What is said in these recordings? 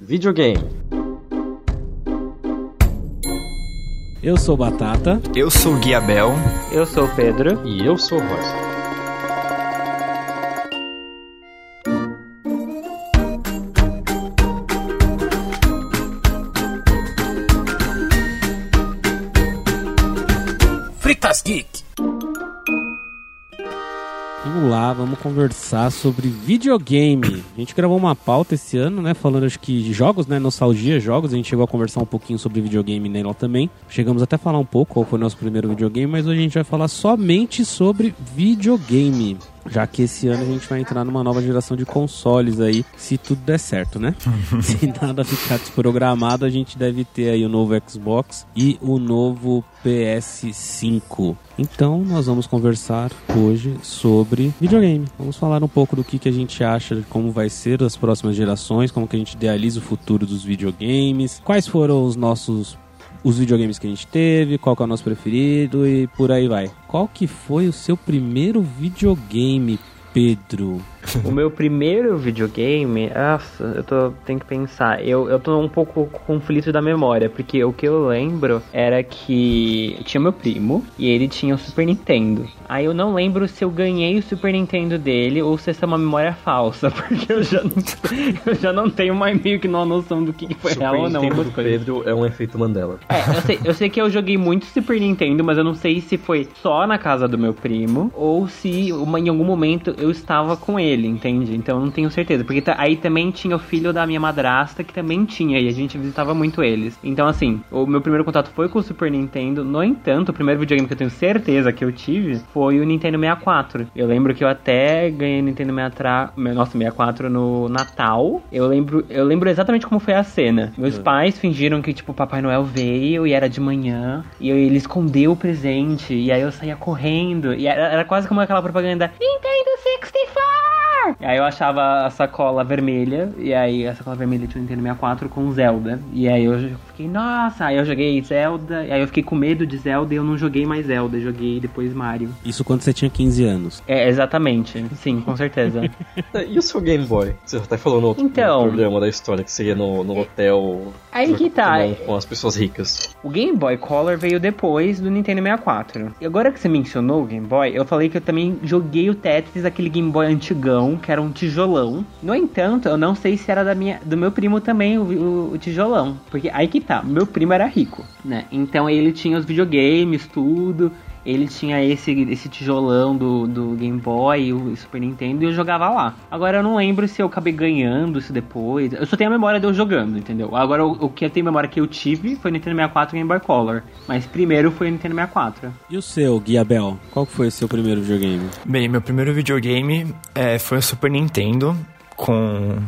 Videogame. Eu sou Batata. Eu sou o Guiabel. Eu sou o Pedro. E eu sou o Rosa. Lá, vamos conversar sobre videogame. A gente gravou uma pauta esse ano, né? Falando acho que de jogos, né? Nostalgia, jogos. A gente chegou a conversar um pouquinho sobre videogame nela também. Chegamos até a falar um pouco qual foi o nosso primeiro videogame, mas hoje a gente vai falar somente sobre videogame já que esse ano a gente vai entrar numa nova geração de consoles aí, se tudo der certo, né? se nada ficar desprogramado, a gente deve ter aí o novo Xbox e o novo PS5. Então, nós vamos conversar hoje sobre videogame. Vamos falar um pouco do que, que a gente acha de como vai ser as próximas gerações, como que a gente idealiza o futuro dos videogames, quais foram os nossos os videogames que a gente teve, qual que é o nosso preferido e por aí vai. Qual que foi o seu primeiro videogame, Pedro? O meu primeiro videogame, nossa, eu tô, tenho que pensar. Eu, eu tô um pouco com conflito da memória, porque o que eu lembro era que tinha meu primo e ele tinha o Super Nintendo. Aí eu não lembro se eu ganhei o Super Nintendo dele ou se essa é uma memória falsa, porque eu já não, eu já não tenho mais meio que uma noção do que foi Super real ou não. Nintendo do. Pedro é um efeito Mandela. É, eu sei, eu sei que eu joguei muito Super Nintendo, mas eu não sei se foi só na casa do meu primo ou se uma- em algum momento eu estava com ele, entende? Então eu não tenho certeza. Porque aí também tinha o filho da minha madrasta que também tinha e a gente visitava muito eles. Então, assim, o meu primeiro contato foi com o Super Nintendo. No entanto, o primeiro videogame que eu tenho certeza que eu tive foi o Nintendo 64. Eu lembro que eu até ganhei Nintendo 63, meu- nossa, 64 no Natal. Eu lembro, eu lembro exatamente como foi a cena. Meus pais fingiram que, tipo, o Papai Noel veio e era de manhã. E ele escondeu o presente. E aí eu saía correndo. E era, era quase como aquela propaganda Nintendo 64! E aí eu achava a sacola vermelha. E aí a sacola vermelha tinha o Nintendo 64 com Zelda. E aí eu fiquei, nossa! Aí eu joguei Zelda. E aí eu fiquei com medo de Zelda e eu não joguei mais Zelda. Eu joguei depois Mario. Isso quando você tinha 15 anos. É, exatamente. Sim, com certeza. E o seu Game Boy? Você até falou no outro Então. no programa da história que você ia no, no hotel Aí que tá. com, com as pessoas ricas. O Game Boy Color veio depois do Nintendo 64. E agora que você mencionou o Game Boy, eu falei que eu também joguei o Tetris, aquele Game Boy antigão, que era um tijolão. No entanto, eu não sei se era da minha, do meu primo também o, o- o tijolão. Porque aí que tá, meu primo era rico, né? Então ele tinha os videogames, tudo. Ele tinha esse, esse tijolão do, do Game Boy e o Super Nintendo e eu jogava lá. Agora eu não lembro se eu acabei ganhando isso depois. Eu só tenho a memória de eu jogando, entendeu? Agora o, o que eu tenho memória que eu tive foi Nintendo 64 e Game Boy Color. Mas primeiro foi o Nintendo 64. E o seu, Guiabel? Qual foi o seu primeiro videogame? Bem, meu primeiro videogame é, foi o Super Nintendo com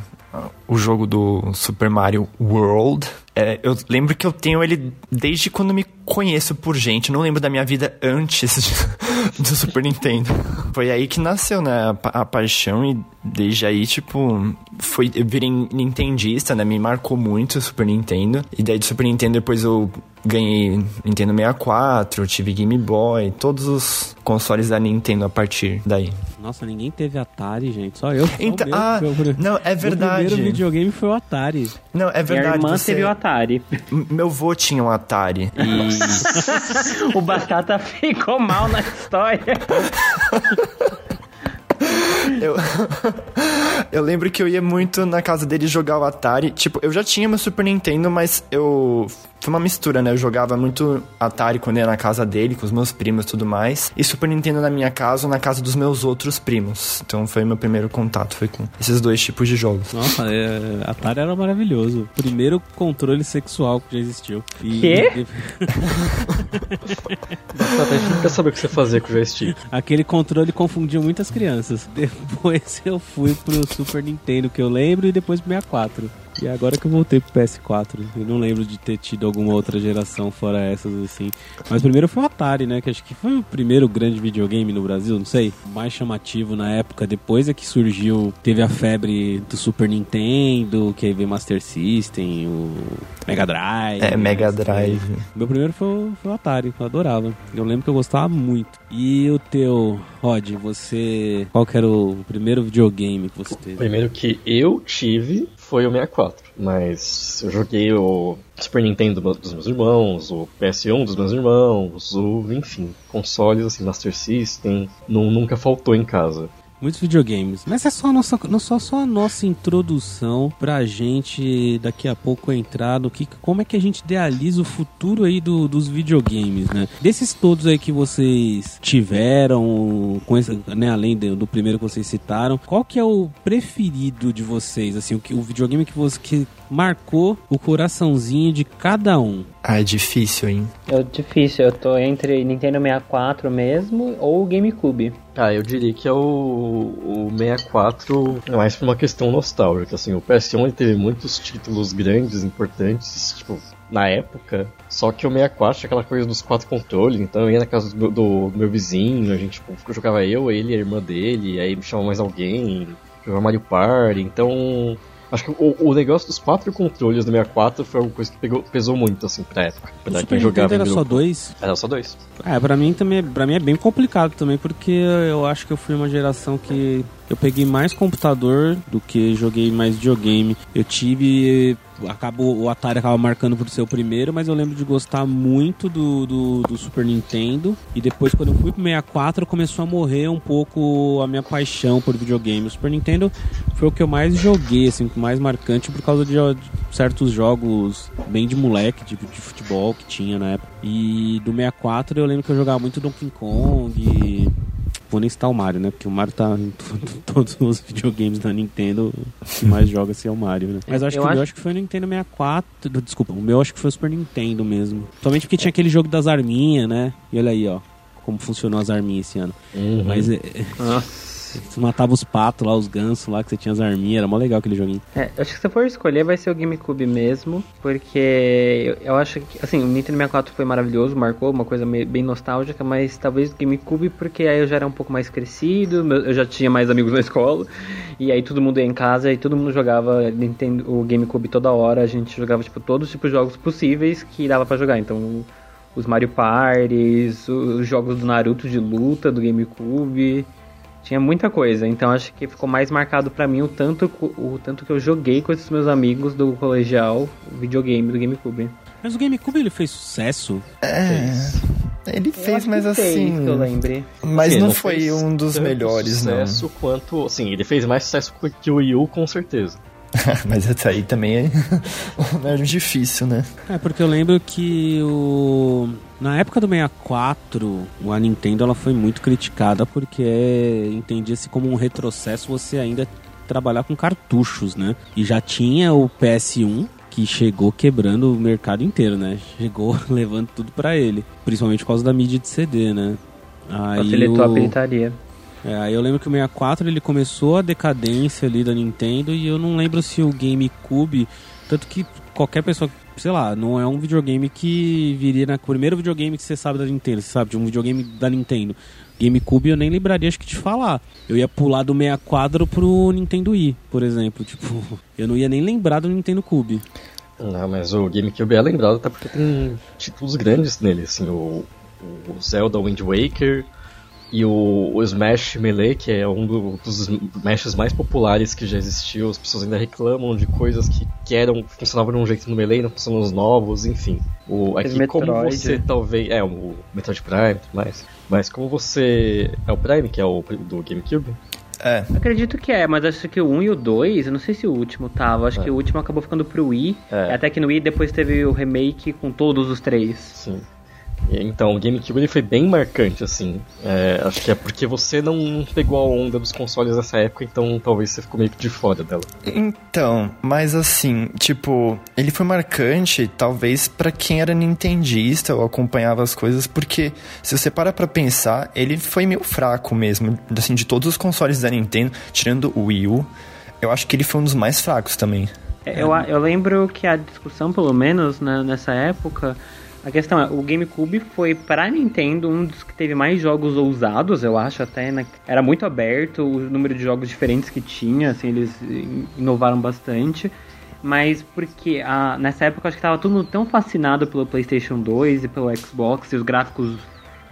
o jogo do Super Mario World. É, eu lembro que eu tenho ele desde quando me conheço por gente. Não lembro da minha vida antes de- do Super Nintendo. Foi aí que nasceu, né, a, a paixão e desde aí, tipo, foi, eu virei nintendista, né, me marcou muito o Super Nintendo. E daí do Super Nintendo depois eu ganhei Nintendo 64, tive Game Boy, todos os consoles da Nintendo a partir daí. Nossa, ninguém teve Atari, gente. Só eu. O Então, meu, ah, meu não, é verdade. primeiro videogame foi o Atari. Não, é Minha verdade. irmã você- teve o Atari. M- Meu vô tinha um Atari. E o Batata ficou mal na história. eu... eu lembro que eu ia muito na casa dele jogar o Atari. Tipo, eu já tinha meu Super Nintendo, mas eu. Foi uma mistura, né? Eu jogava muito Atari quando ia na casa dele, com os meus primos e tudo mais. E Super Nintendo na minha casa ou na casa dos meus outros primos. Então foi meu primeiro contato, foi com esses dois tipos de jogos. Nossa, é, Atari era maravilhoso. Primeiro controle sexual que já existiu. E, Quê? Batata, a gente não quer saber o que você fazia com o joystick. Aquele controle confundiu muitas crianças. Depois eu fui pro Super Nintendo, que eu lembro, e depois pro 64. E agora que eu voltei pro PS4. Eu não lembro de ter tido alguma outra geração fora essas, assim. Mas primeiro foi o Atari, né? Que acho que foi o primeiro grande videogame no Brasil, não sei. Mais chamativo na época. Depois é que surgiu, teve a febre do Super Nintendo, que aí veio Master System, o Mega Drive. É, Mega essas Drive. Meu primeiro foi, o- foi o Atari, eu adorava. Eu lembro que eu gostava muito. E o teu, Rod, você. Qual que era o primeiro videogame que você O teve? primeiro que eu tive foi o 64. 64. Mas eu joguei o Super Nintendo dos meus irmãos, o PS1 dos meus irmãos, o, enfim, consoles assim, Master System, não, nunca faltou em casa muitos videogames. Mas é só a nossa, não só, só a nossa introdução pra gente daqui a pouco entrar no que, como é que a gente idealiza o futuro aí do, dos videogames, né? Desses todos aí que vocês tiveram, com esse, né, além do, do, primeiro que vocês citaram, qual que é o preferido de vocês? Assim, o, que, o videogame que você que marcou o coraçãozinho de cada um? Ah, é difícil, hein? É difícil, eu tô entre Nintendo 64 mesmo ou GameCube. Ah, eu diria que é o, o 64 mais por uma questão nostálgica, assim, o PS1 teve muitos títulos grandes, importantes, tipo, na época, só que o 64 tinha aquela coisa dos quatro controles, então eu ia na casa do, do, do meu vizinho, a gente tipo, jogava eu, ele, a irmã dele, aí me chamava mais alguém, jogava Mario Party, então Acho que o, o, negócio dos quatro controles do 64 foi uma coisa que pegou, pesou muito, assim, pra época. Pra o Super jogava era só dois? Era só dois. É, pra mim também, pra mim é bem complicado também, porque eu acho que eu fui uma geração que eu peguei mais computador do que joguei mais videogame. Eu tive acabou o Atari acaba marcando por ser o primeiro, mas eu lembro de gostar muito do, do, do, Super Nintendo. E depois, quando eu fui pro 64, começou a morrer um pouco a minha paixão por videogame. O Super Nintendo foi o que eu mais joguei, assim, mais marcante por causa de, certos jogos bem de moleque, tipo de futebol que tinha na época. E do 64 eu lembro que eu jogava muito Donkey Kong vou nem citar o Mario, né? Porque o Mario tá em todos os videogames da Nintendo, que mais joga assim é o Mario, né? Mas acho eu que acho... o meu acho que foi o Nintendo 64. Desculpa, o meu acho que foi o Super Nintendo mesmo. Somente porque tinha aquele jogo das arminhas, né? E olha aí, ó. Como funcionou as arminhas esse ano. Uhum. Mas. É... Nossa. Você matava os patos lá, os gansos lá, que você tinha as arminhas, era mó legal aquele joguinho. É, acho que se for escolher vai ser o GameCube mesmo, porque eu, eu acho que, assim, o Nintendo 64 foi maravilhoso, marcou uma coisa meio, bem nostálgica, mas talvez o GameCube porque aí eu já era um pouco mais crescido, eu já tinha mais amigos na escola, e aí todo mundo ia em casa e todo mundo jogava Nintendo, o GameCube toda hora, a gente jogava, tipo, todos os tipos de jogos possíveis que dava para jogar, então os Mario Parties, os jogos do Naruto de luta do GameCube, tinha muita coisa, então acho que ficou mais marcado para mim o tanto, o tanto que eu joguei com esses meus amigos do colegial o videogame do GameCube. Mas o GameCube ele fez sucesso? É. Fez. Ele fez, mas assim. que eu lembre. Mas não, não foi um dos melhores, sucesso não. quanto. Assim, ele fez mais sucesso que o Wii U, com certeza. Mas essa aí também é, difícil, né? É, porque eu lembro que o... na época do 64, a Nintendo ela foi muito criticada porque entendia-se como um retrocesso você ainda trabalhar com cartuchos, né? E já tinha o PS1, que chegou quebrando o mercado inteiro, né? Chegou levando tudo para ele, principalmente por causa da mídia de CD, né? Aí Facilitou o... a pirataria. É, eu lembro que o 64 ele começou a decadência ali da Nintendo e eu não lembro se o GameCube, tanto que qualquer pessoa, sei lá, não é um videogame que viria na primeiro videogame que você sabe da Nintendo, você sabe, de um videogame da Nintendo. GameCube eu nem lembraria acho que de falar. Eu ia pular do 64 pro Nintendo Wii, por exemplo, tipo, eu não ia nem lembrar do Nintendo Cube. Não, mas o GameCube é lembrado até porque tem títulos grandes nele, assim, o, o Zelda Wind Waker, e o, o, Smash Melee, que é um do, dos Smashs mais populares que já existiu, as pessoas ainda reclamam de coisas que, que eram, funcionavam de um jeito no Melee, não funcionam nos novos, enfim. O, aqui, Metroid. como você talvez. É, o Metroid Prime e tudo mais. Mas como você. É o Prime, que é o do GameCube? É. Acredito que é, mas acho que o 1 e o 2, eu não sei se o último tava, acho é. que o último acabou ficando pro Wii. É. Até que no Wii depois teve o remake com todos os três. Sim. Então, o GameCube ele foi bem marcante, assim. É, acho que é porque você não pegou a onda dos consoles nessa época, então talvez você ficou meio que de fora dela. Então, mas assim, tipo, ele foi marcante, talvez para quem era nintendista ou acompanhava as coisas, porque se você para pra pensar, ele foi meio fraco mesmo, assim, de todos os consoles da Nintendo, tirando o Wii U, eu acho que ele foi um dos mais fracos também. É, eu, eu lembro que a discussão, pelo menos, né, nessa época a questão é, o GameCube foi para Nintendo um dos que teve mais jogos ousados, eu acho até, né? Era muito aberto o número de jogos diferentes que tinha, assim, eles inovaram bastante. Mas porque a, nessa época acho que tava todo mundo tão fascinado pelo PlayStation 2 e pelo Xbox e os gráficos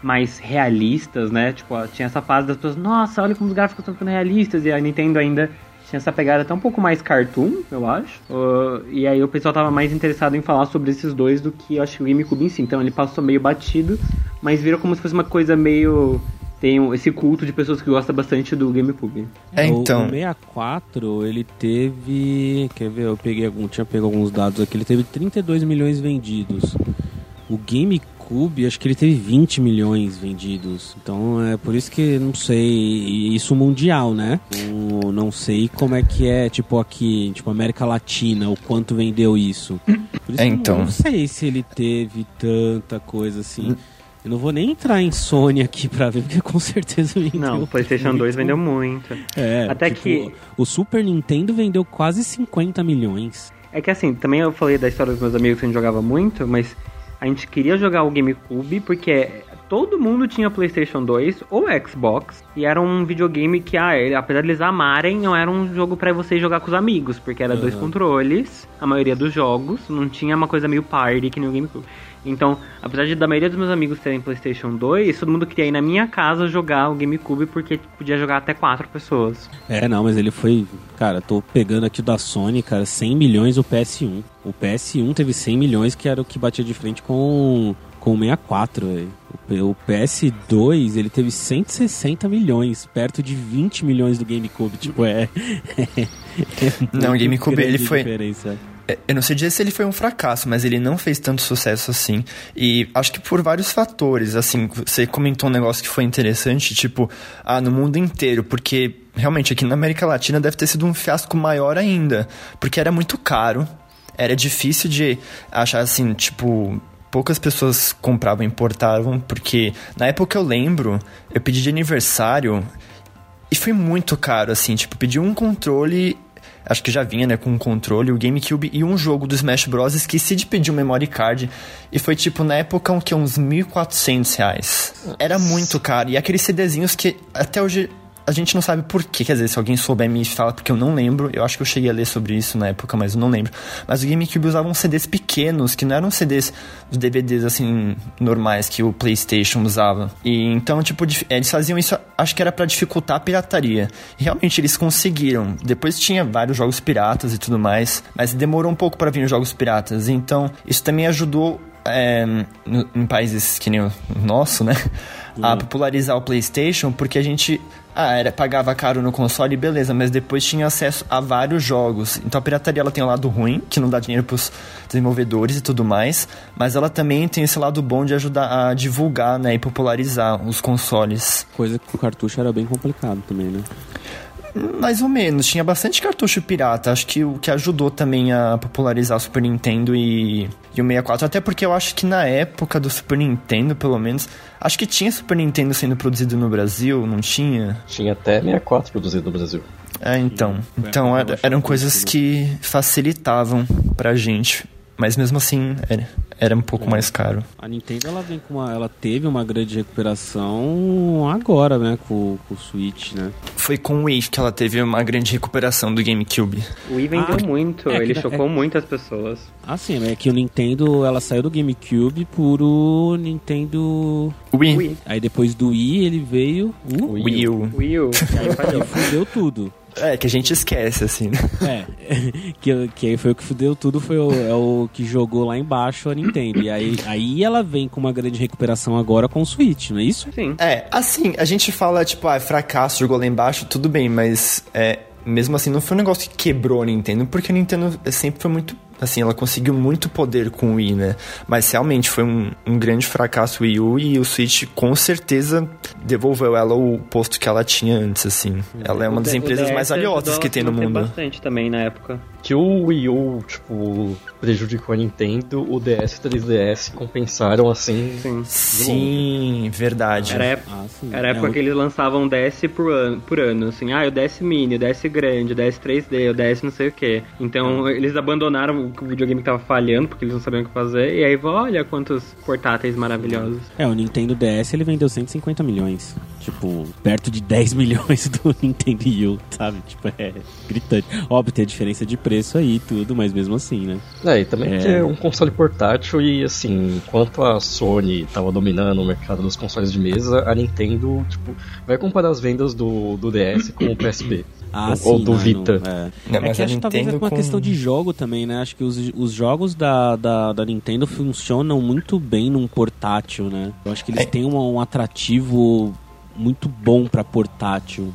mais realistas, né? Tipo, tinha essa fase das pessoas, nossa, olha como os gráficos estão ficando realistas, e a Nintendo ainda tinha essa pegada até um pouco mais cartoon, eu acho. Uh, e aí o pessoal tava mais interessado em falar sobre esses dois do que eu acho que o GameCube em si. Então ele passou meio batido, mas virou como se fosse uma coisa meio tem esse culto de pessoas que gostam bastante do GameCube. É, então. O, o 64, ele teve. Quer ver? Eu peguei algum, tinha pego alguns dados aqui. Ele teve 32 milhões vendidos. O GameCube, acho que ele teve 20 milhões vendidos. Então é por isso que não sei. Isso mundial, né? Eu não sei como é que é, tipo, aqui, tipo, América Latina, o quanto vendeu isso. Por isso É, então. Não sei se ele teve tanta coisa assim. Eu não vou nem entrar em Sony aqui pra ver, porque com certeza vendeu. Não, o PlayStation 2 vendeu muito. É, Até tipo, que- O Super Nintendo vendeu quase 50 milhões. É que assim, também eu falei da história dos meus amigos que a gente jogava muito, mas a gente queria jogar o GameCube porque todo mundo tinha PlayStation 2 ou Xbox e era um videogame que, ah, apesar de eles amarem, não era um jogo pra você jogar com os amigos, porque era dois Aham. controles, a maioria dos jogos, não tinha uma coisa meio party que nem o GameCube. Então, apesar de da maioria dos meus amigos terem PlayStation 2, todo mundo queria ir na minha casa jogar o GameCube porque podia jogar até quatro pessoas. É, não, mas ele foi. Cara, tô pegando aqui o da Sony, cara, 100 milhões o PS1. O PS1 teve 100 milhões, que era o que batia de frente com, com o 64, velho. O P- O PS2, ele teve 160 milhões, perto de 20 milhões do GameCube. Tipo, é. é Não, o GameCube, ele foi- diferença. É, Eu não sei dizer se ele foi um fracasso, mas ele não fez tanto sucesso assim. E acho que por vários fatores. Assim, você comentou um negócio que foi interessante, tipo, ah, no mundo inteiro, porque realmente aqui na América Latina deve ter sido um fiasco maior ainda. Porque era muito caro, era difícil de achar assim, tipo. Poucas pessoas compravam importavam, porque na época eu lembro, eu pedi de aniversário e foi muito caro, assim, tipo, pedi um controle. Acho que já vinha, né, com um controle, o GameCube e um jogo do Smash Bros. Esqueci de pedir um memory card. E foi, tipo, na época, um, que, uns 1.400 reais. Era muito caro. E aqueles CDzinhos que até hoje a gente não sabe por quê. Quer dizer, se alguém souber me fala, porque eu não lembro. Eu acho que eu cheguei a ler sobre isso na época, mas eu não lembro. Mas o GameCube usava uns CDs pequenos, que não eram CDs, os DVDs, assim, normais que o PlayStation usava. E então, tipo, eles faziam isso, acho que era pra dificultar a pirataria. E realmente eles conseguiram. Depois tinha vários jogos piratas e tudo mais, mas demorou um pouco pra vir os jogos piratas. Então, isso também ajudou é, em países que nem o nosso, né? A popularizar o PlayStation, porque a gente ah, era, pagava caro no console, beleza, mas depois tinha acesso a vários jogos. Então a pirataria ela tem um lado ruim, que não dá dinheiro pros desenvolvedores e tudo mais, mas ela também tem esse lado bom de ajudar a divulgar, né, e popularizar os consoles. Coisa que o cartucho era bem complicado também, né? Mais ou menos, tinha bastante cartucho pirata. Acho que o que ajudou também a popularizar o Super Nintendo e, e o 64. Até porque eu acho que na época do Super Nintendo, pelo menos, acho que tinha Super Nintendo sendo produzido no Brasil, não tinha? Tinha até 64 produzido no Brasil. É, então. Então eram coisas que facilitavam pra gente. Mas mesmo assim, era, era um pouco É. mais caro. A Nintendo ela vem com uma, ela teve uma grande recuperação agora, né, com, com o Switch, né? Foi com o Wii que ela teve uma grande recuperação do GameCube. O Wii vendeu Ah, muito, é que ele da- chocou muitas pessoas. Ah, sim, é que o Nintendo ela saiu do GameCube por o Nintendo. Wii. Wii. Aí depois do Wii ele veio o Wii Wii U. Wii U, aí que fudeu tudo. É, que a gente esquece, assim, né? É, que, que aí foi o que fudeu tudo, foi o, é o que jogou lá embaixo a Nintendo. E aí, aí ela vem com uma grande recuperação agora com o Switch, não é isso? Sim. É, assim, a gente fala, tipo, ah, fracasso, jogou lá embaixo, tudo bem, mas é, mesmo assim, não foi um negócio que quebrou a Nintendo, porque a Nintendo sempre foi muito. Assim, ela conseguiu muito poder com o Wii, né? Mas realmente foi um, um grande fracasso o Wii U e o Switch com certeza devolveu ela o posto que ela tinha antes, assim. Ela é uma das empresas mais valiosas que tem no mundo. bastante também na época. Que o Wii U, tipo, prejudicou a Nintendo, o DS e 3DS compensaram assim. Sim. Sim, verdade. Era a ép- Ah, sim. Era época É, que eles lançavam DS por ano, por ano, assim, ah, o DS Mini, o DS grande, o DS 3D, o DS não sei o que. Então eles abandonaram o videogame que tava falhando, porque eles não sabiam o que fazer, e aí olha quantos portáteis maravilhosos. É, o Nintendo DS ele vendeu 150 milhões. Tipo, perto de 10 milhões do Nintendo Wii U, sabe? Tipo, é gritante. Óbvio, tem a diferença de preço aí e tudo, mas mesmo assim, né? É, e também É. que é um console portátil e assim, enquanto a Sony tava dominando o mercado dos consoles de mesa, a Nintendo, tipo, vai comparar as vendas do, do DS com o PSP. Ah, Ou sim, do não, Vita. Não, é. Não, é mas que a acho que talvez é uma com- questão de jogo também, né? Acho que os, os jogos da, da, da Nintendo funcionam muito bem num portátil, né? Eu acho que eles É. têm um, um atrativo muito bom pra portátil.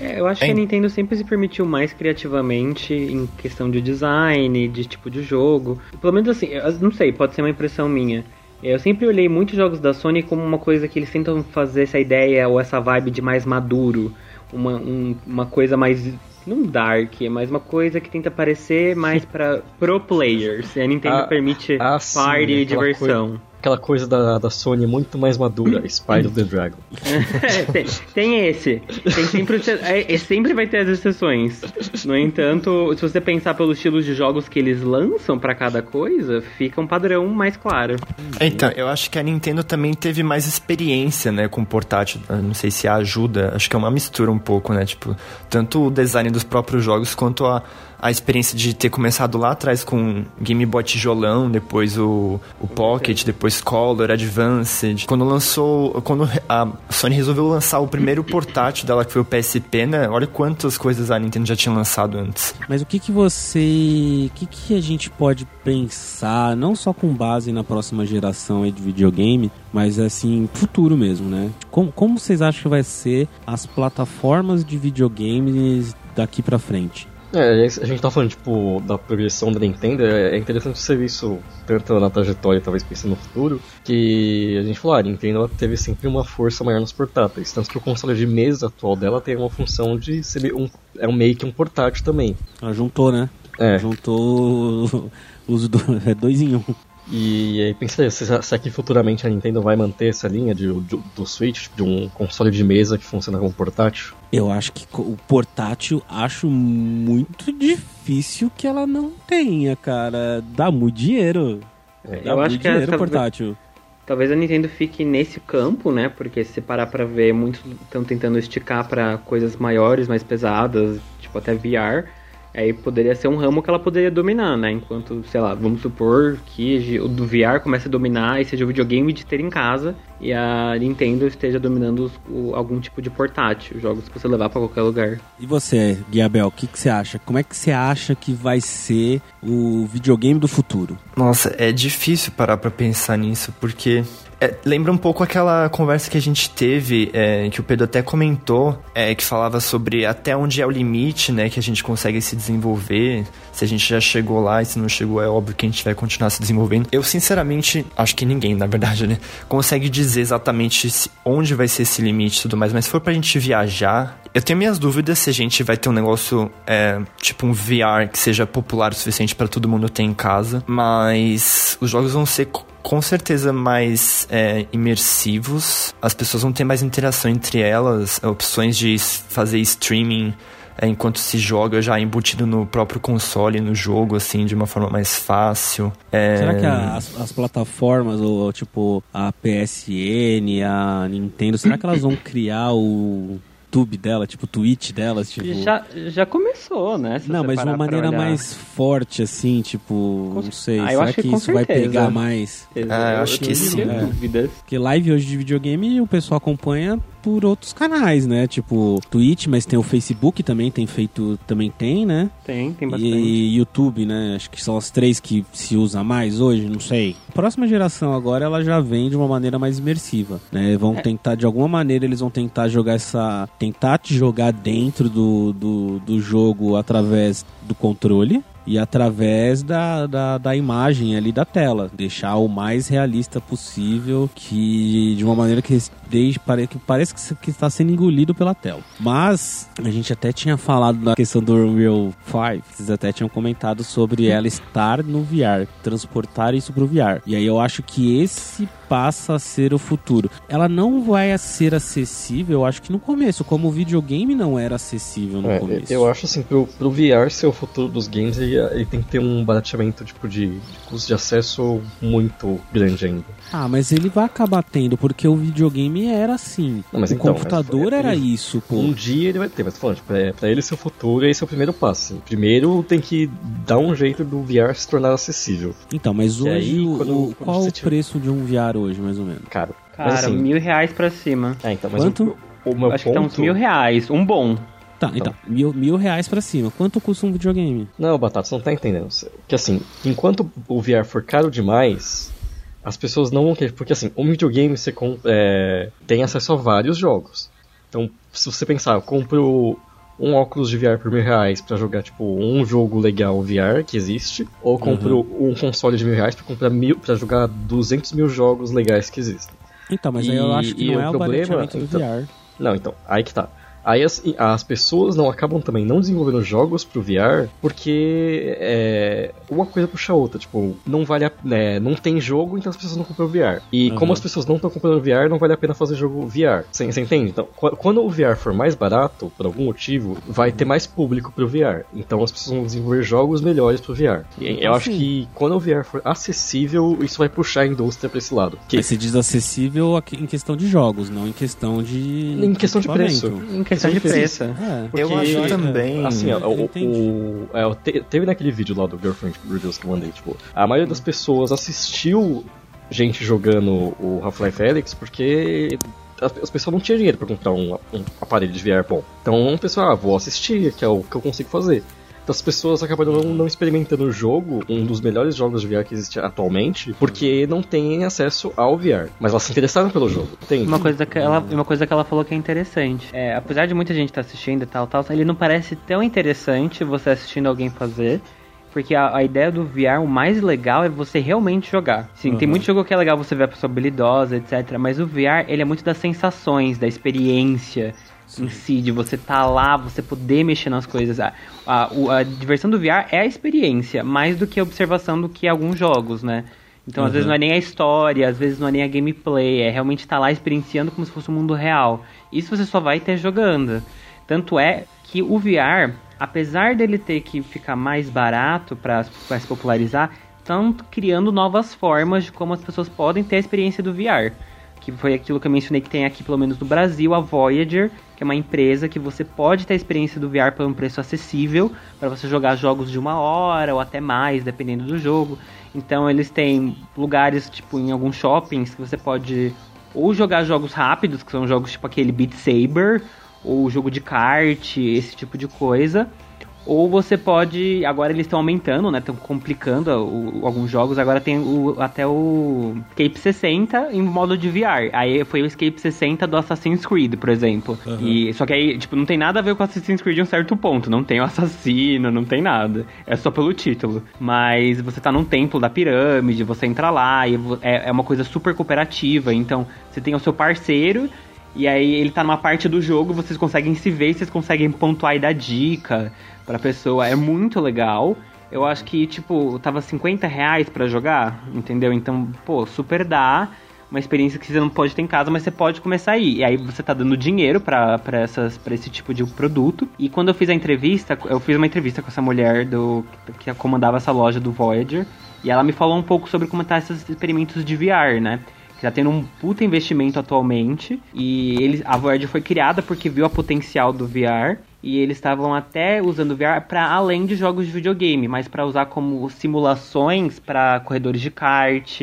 É, eu acho que É. a Nintendo sempre se permitiu mais criativamente em questão de design, de tipo de jogo. Pelo menos assim, eu não sei, pode ser uma impressão minha. Eu sempre olhei muitos jogos da Sony como uma coisa que eles tentam fazer essa ideia ou essa vibe de mais maduro. Uma, um- uma coisa mais. Não dark, mas uma coisa que tenta parecer mais pra pro players. E a Nintendo Ah, permite ah, sim, party e aquela diversão. Aquela coisa da, da Sony muito mais madura, Spyro the Dragon. tem, tem esse. Tem sempre, o- é, é, sempre vai ter as exceções. No entanto, se você pensar pelos estilos de jogos que eles lançam pra cada coisa, fica um padrão mais claro. Então, eu acho que a Nintendo também teve mais experiência, né, com portátil. Eu Não sei se ajuda, acho que é uma mistura um pouco, né, tipo, tanto o design dos próprios jogos quanto a, a experiência de ter começado lá atrás com Game Boy tijolão, depois o, o Pocket, depois Color, Advanced. Quando lançou, quando a Sony resolveu lançar o primeiro portátil dela, que foi o PSP, né, olha quantas coisas a Nintendo já tinha lançado antes. Mas o que que você... O que que a gente pode pensar, não só com base na próxima geração de videogame, mas assim, futuro mesmo, né? Como, como vocês acham que vai ser as plataformas de videogames daqui pra frente? É, a gente tá falando, tipo, da progressão da Nintendo, é é interessante você ver isso tanto na trajetória, talvez pensando no futuro, que a gente falou, ah, a Nintendo teve sempre uma força maior nos portáteis, tanto que o console de mesa atual dela tem uma função de ser um, é um meio que um portátil também. Ela juntou, né? É, Juntou os do, é dois em um. E aí pensa, será será que futuramente a Nintendo vai manter essa linha de, de- do Switch, de um console de mesa que funciona como portátil? Eu acho que o portátil, acho muito difícil que ela não tenha, cara. Dá muito dinheiro. É, Dá Eu muito acho que dinheiro essa- portátil. Talvez a Nintendo fique nesse campo, né? Porque se parar pra ver, muitos estão tentando esticar pra coisas maiores, mais pesadas, tipo até VR. Aí poderia ser um ramo que ela poderia dominar, né? Enquanto, sei lá, vamos supor que o do VR comece a dominar e seja o videogame de ter em casa e a Nintendo esteja dominando os- o- algum tipo de portátil, jogos que você levar pra qualquer lugar. E você, Guiabel, o que, que você acha? Como é que você acha que vai ser o videogame do futuro? Nossa, é difícil parar pra pensar nisso, porque é, lembra um pouco aquela conversa que a gente teve, é, que o Pedro até comentou, é, que falava sobre até onde é o limite, né, que a gente consegue se desenvolver, se a gente já chegou lá e se não chegou, é óbvio que a gente vai continuar se desenvolvendo. Eu, sinceramente, acho que ninguém, na verdade, né, consegue dizer exatamente onde vai ser esse limite e tudo mais, mas se for pra gente viajar, eu tenho minhas dúvidas se a gente vai ter um negócio, é, tipo um VR que seja popular o suficiente pra todo mundo ter em casa, mas os jogos vão ser com certeza mais é, imersivos, as pessoas vão ter mais interação entre elas, opções de fazer streaming é, enquanto se joga já embutido no próprio console, no jogo, assim, de uma forma mais fácil. É, Será que a- as, as plataformas, ou tipo a PSN, a Nintendo, será que elas vão criar o tube dela, tipo Twitch delas? Tipo... Já, já começou, né? Se Não, mas de uma maneira mais forte, assim, tipo, Com- não sei. Ah, eu será acho que, que isso vai certeza. pegar mais? Ah, eu acho que sim. É. Porque live hoje de videogame o pessoal acompanha por outros canais, né? Tipo Twitch, mas tem o Facebook também, tem feito, também tem, né? Tem, tem bastante. E YouTube, né? Acho que são as três que se usa mais hoje, não sei. A próxima geração agora ela já vem de uma maneira mais imersiva, né? Vão É. tentar, de alguma maneira, eles vão tentar jogar essa. tentar te jogar dentro do, do, do jogo através do controle. E através da, da, da imagem ali da tela. Deixar o mais realista possível, que de uma maneira que deixe, pare, que parece que, que está sendo engolido pela tela. Mas a gente até tinha falado da questão do Unreal 5. Vocês até tinham comentado sobre ela estar no VR, transportar isso pro VR. E aí eu acho que esse passa a ser o futuro. Ela não vai ser acessível, eu acho que no começo, como o videogame não era acessível no É, começo. eu acho assim, pro, pro VR ser o futuro dos games, ele, ele tem que ter um barateamento tipo, de, de custo de acesso muito grande ainda. Ah, mas ele vai acabar tendo, porque o videogame era assim. Não, o então, computador foi- era ele- isso, pô. Um dia ele vai ter, mas tô falando, tipo, é, pra ele ser o futuro, esse é o primeiro passo. Primeiro tem que dar um jeito do VR se tornar acessível. Então, mas hoje, aí, quando- o- quando qual o tiver- preço de um VR hoje, mais ou menos? Caro. Cara, assim, mil reais pra cima. é, então, mas Quanto? O, o meu Acho que tá uns ponto... mil reais. Um bom. Tá, então, mil, mil reais pra cima. Quanto custa um videogame? Não, Batata, você não tá entendendo. Que assim, enquanto o VR for caro demais, as pessoas não vão querer. Porque assim, um videogame você é, tem acesso a vários jogos. Então, se você pensar, eu compro um óculos de VR por mil reais pra jogar, tipo, um jogo legal VR que existe, ou compro uhum. um console de mil reais pra, comprar mil, pra jogar 200 mil jogos legais que existem. Então, mas e, aí eu acho que não é o problema, do então, VR. Não, então, aí que tá. Aí as, as pessoas não acabam também não desenvolvendo jogos pro VR porque é, uma coisa puxa a outra. Tipo, não vale a, é, não tem jogo, então as pessoas não compram o VR. E uhum. como as pessoas não estão comprando VR, não vale a pena fazer jogo VR. Você, entende? Então, quando o VR for mais barato, por algum motivo, vai ter mais público pro VR. Então as pessoas vão desenvolver jogos melhores pro VR. E eu acho que quando o VR for acessível, isso vai puxar a indústria pra esse lado. Que... Mas você diz acessível em questão de jogos, não em questão de. Em questão de preço. Em questão questão de preço. É, eu acho também. Assim, ó, o, o, é, teve naquele vídeo lá do Girlfriend Reviews que eu mandei, tipo, a maioria das pessoas assistiu gente jogando o Half-Life Alyx porque as pessoas não tinham dinheiro para comprar um, um, aparelho de VR bom. Então, o pessoal, ah, vou assistir, que é o que eu consigo fazer. As pessoas acabam não, não experimentando o jogo, um dos melhores jogos de VR que existe atualmente, porque não têm acesso ao VR. Mas elas se interessaram pelo jogo. Tem. Uma coisa que ela, uma coisa que ela falou que é interessante. É, apesar de muita gente estar tá assistindo e tal, tal, ele não parece tão interessante você assistindo alguém fazer. Porque a, a, ideia do VR, o mais legal é você realmente jogar. Sim, uhum. tem muito jogo que é legal você ver a pessoa habilidosa, etc. Mas o VR, ele é muito das sensações, da experiência, Sim. em si, de você estar tá lá, você poder mexer nas coisas. A, a, a, diversão do VR é a experiência, mais do que a observação do que alguns jogos, né? Então, uhum. às vezes não é nem a história, às vezes não é nem a gameplay, é realmente estar tá lá experienciando como se fosse o um mundo real. Isso você só vai ter jogando. Tanto é que o VR, apesar dele ter que ficar mais barato para se popularizar, estão criando novas formas de como as pessoas podem ter a experiência do VR que foi aquilo que eu mencionei que tem aqui, pelo menos no Brasil, a Voyager, que é uma empresa que você pode ter a experiência do VR por um preço acessível, para você jogar jogos de uma hora ou até mais, dependendo do jogo. Então eles têm lugares, tipo, em alguns shoppings que você pode ou jogar jogos rápidos, que são jogos tipo aquele Beat Saber, ou jogo de kart, esse tipo de coisa ou você pode. Agora eles estão aumentando, né? Estão complicando o, alguns jogos. Agora tem o, até o Escape 60 em modo de VR. Aí foi o Escape 60 do Assassin's Creed, por exemplo. Uhum. E, só que aí, tipo, não tem nada a ver com Assassin's Creed em um certo ponto. Não tem o assassino, não tem nada. É só pelo título. Mas você tá num templo da pirâmide, você entra lá e é, é uma coisa super cooperativa. Então, você tem o seu parceiro e aí ele tá numa parte do jogo, vocês conseguem se ver, vocês conseguem pontuar e dar dica pra pessoa. É muito legal. Eu acho que, tipo, tava 50 reais pra jogar, entendeu? Então, pô, super dá. Uma experiência que você não pode ter em casa, mas você pode começar aí. E aí você tá dando dinheiro pra, pra, essas, pra esse tipo de produto. E quando eu fiz a entrevista, eu fiz uma entrevista com essa mulher do que comandava essa loja do Voyager. E ela me falou um pouco sobre como tá esses experimentos de VR, né? que tá tendo um puta investimento atualmente. E eles, a Voyager foi criada porque viu a potencial do VR. E eles estavam até usando VR para além de jogos de videogame, mas para usar como simulações para corredores de kart,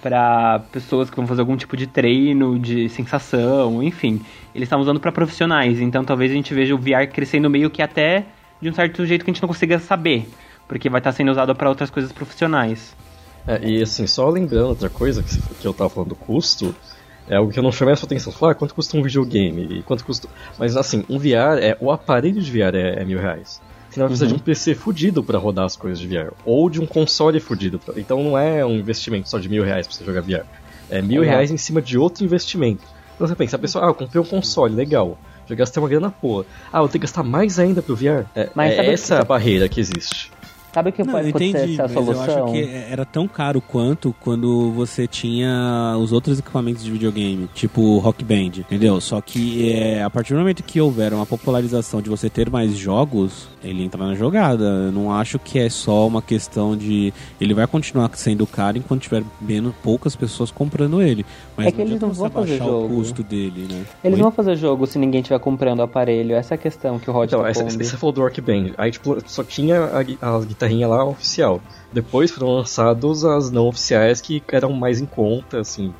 para pessoas que vão fazer algum tipo de treino, de sensação, enfim. Eles estavam usando para profissionais, então talvez a gente veja o VR crescendo meio que até de um certo jeito que a gente não consiga saber, porque vai estar sendo usado para outras coisas profissionais. É, e assim, só lembrando outra coisa que, que eu tava falando do custo, é algo que eu não chamei a sua atenção. Falar, ah, quanto custa um videogame? E quanto custa. Mas assim, um VR, é, o aparelho de VR é, é mil reais. Você vai precisar uhum. de um PC fudido para rodar as coisas de VR. Ou de um console fudido. Pra... Então não é um investimento só de mil reais pra você jogar VR. É mil uhum. reais em cima de outro investimento. Então você pensa, a pessoa, ah, eu comprei um console, legal. Já gastei uma grana boa. Ah, eu tenho que gastar mais ainda pro VR? É, Mas é essa que... a barreira que existe. Sabe o que não, pode, entendi, ser essa solução? eu acho que era tão caro quanto quando você tinha os outros equipamentos de videogame, tipo Rock Band, entendeu? Só que é, a partir do momento que houver uma popularização de você ter mais jogos, ele entra na jogada. Eu não acho que é só uma questão de. Ele vai continuar sendo caro enquanto tiver menos poucas pessoas comprando ele. Mas é que eles não vão fazer jogo. o custo dele, né? Eles Oi? não vão fazer jogo se ninguém estiver comprando o aparelho. Essa é a questão que o Rod Então, tá essa, você falou do Rock Band. Aí, tipo, só tinha a, a guitarrinha lá oficial. Depois foram lançados as não oficiais que eram mais em conta, assim,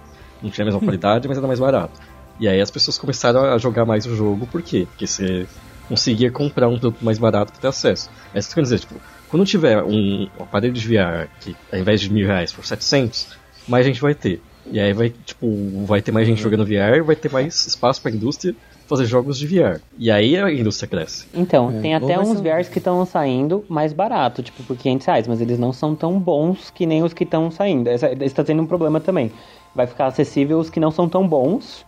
não tinha a mesma qualidade, mas era mais barato. E aí as pessoas começaram a jogar mais o jogo, por quê? Porque você conseguia comprar um produto mais barato para ter acesso. É isso que eu quero dizer, tipo, quando tiver um aparelho de VR que ao invés de mil reais for 700, mais gente vai ter. E aí vai, tipo, vai ter mais gente jogando VR, vai ter mais espaço para a indústria fazer jogos de VR. E aí a indústria cresce. Então, É, tem até uns ser- VRs que estão saindo mais barato, tipo por 500 reais, mas eles não são tão bons que nem os que estão saindo. Esse está tendo um problema também. Vai ficar acessível os que não são tão bons,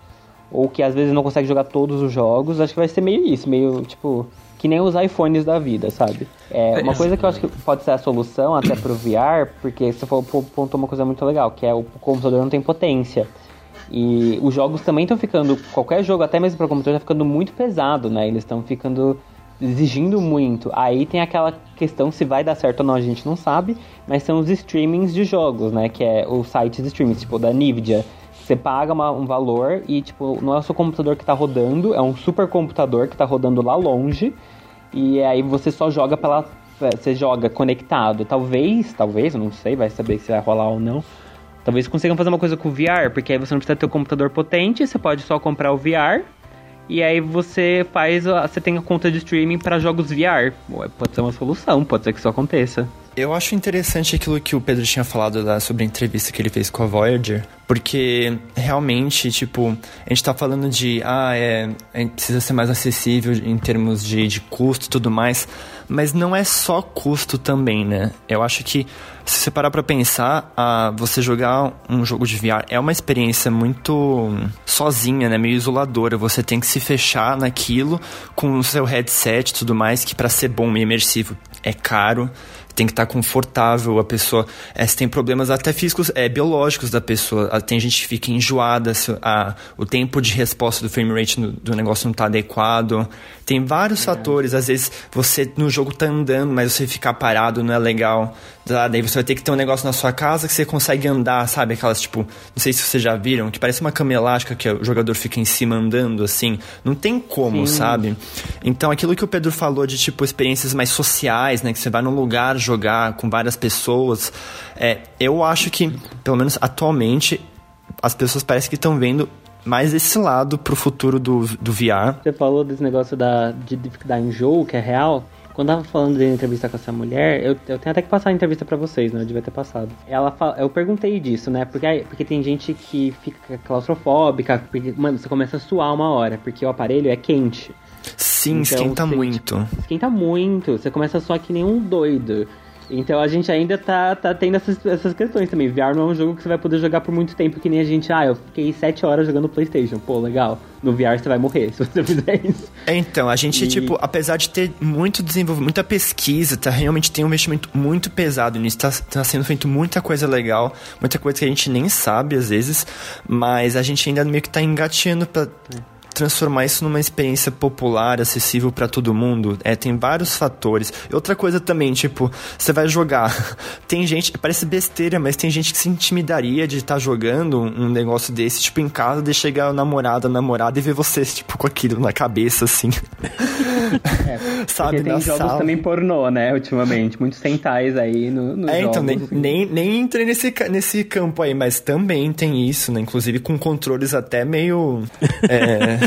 ou que às vezes não consegue jogar todos os jogos. Acho que vai ser meio isso, meio tipo. Que nem os iPhones da vida, sabe? É, uma É, coisa que eu acho que pode ser a solução até pro VR, porque você falou, pontou uma coisa muito legal, que é o computador não tem potência. E os jogos também estão ficando, qualquer jogo, até mesmo para computador, tá ficando muito pesado, né? Eles estão ficando exigindo muito. Aí tem aquela questão se vai dar certo ou não, a gente não sabe, mas são os streamings de jogos, né? Que é os sites de streaming, tipo da Nvidia. Você paga uma- um valor e, tipo, não é o seu computador que tá rodando, é um supercomputador que tá rodando lá longe. E aí você só joga pela. Você joga conectado. Talvez, talvez, não sei, vai saber se vai rolar ou não. Talvez consigam fazer uma coisa com o VR, porque aí você não precisa ter o computador potente, você pode só comprar o VR. E aí você faz. Você tem a conta de streaming para jogos VR. Pode ser uma solução, pode ser que isso aconteça. Eu acho interessante aquilo que o Pedro tinha falado sobre a entrevista que ele fez com a Voyager, porque realmente, tipo, a gente tá falando de, ah, é, precisa ser mais acessível em termos de, de custo e tudo mais, mas não é só custo também, né? Eu acho que, se você parar pra pensar, ah, você jogar um jogo de VR é uma experiência muito sozinha, né? Meio isoladora. Você tem que se fechar naquilo com o seu headset e tudo mais, que pra ser bom e imersivo é caro tem que estar confortável, a pessoa. É, se tem problemas até físicos, é, biológicos da pessoa. Ah, Tem gente que fica enjoada, se, a, o tempo de resposta do frame rate no- do negócio não está adequado. Tem vários fatores. Às vezes você no jogo tá andando, mas você ficar parado não é legal. Tá? Daí você vai ter que ter um negócio na sua casa que você consegue andar, sabe? Aquelas tipo, não sei se vocês já viram, que parece uma cama elástica que o jogador fica em cima andando assim. Não tem como, Sim. sabe? Então aquilo que o Pedro falou de tipo experiências mais sociais, né, que você vai num lugar jogar com várias pessoas, é, eu acho que pelo menos atualmente as pessoas parecem que estão vendo mais esse lado pro futuro do, do VR. Você falou desse negócio da, de, de dar enjoo, que é real. Quando eu tava falando de entrevista com essa mulher, eu, eu tenho até que passar a entrevista pra vocês, né? Eu devia ter passado. Ela fa- eu perguntei disso, né? Porque, porque tem gente que fica claustrofóbica, porque, mano, você começa a suar uma hora, porque o aparelho é quente. Sim, Então, esquenta você, muito. Esquenta muito, você começa a suar que nem um doido. Então a gente ainda tá, tá tendo essas, essas questões também. VR não é um jogo que você vai poder jogar por muito tempo, que nem a gente, ah, eu fiquei 7 horas jogando Playstation. Pô, legal. No VR você vai morrer se você fizer isso. É, então, a gente, E- tipo, apesar de ter muito desenvolvimento, muita pesquisa, tá, realmente tem um investimento muito pesado nisso, tá, tá sendo feito muita coisa legal, muita coisa que a gente nem sabe às vezes, mas a gente ainda meio que tá engateando pra transformar isso numa experiência popular, acessível pra todo mundo. É, tem vários fatores. E outra coisa também, tipo, você vai jogar. Tem gente, parece besteira, mas tem gente que se intimidaria de estar jogando um negócio desse, tipo, em casa, de chegar o namorado, a namorada e ver você, tipo, com aquilo na cabeça, assim. Sabe, Porque tem na jogos sala. também pornô, né, ultimamente. Muitos centais aí no, nos É, então, nem, jogos. nem, nem entrei nesse, nesse campo aí, mas também tem isso, né? Inclusive com controles até meio. é,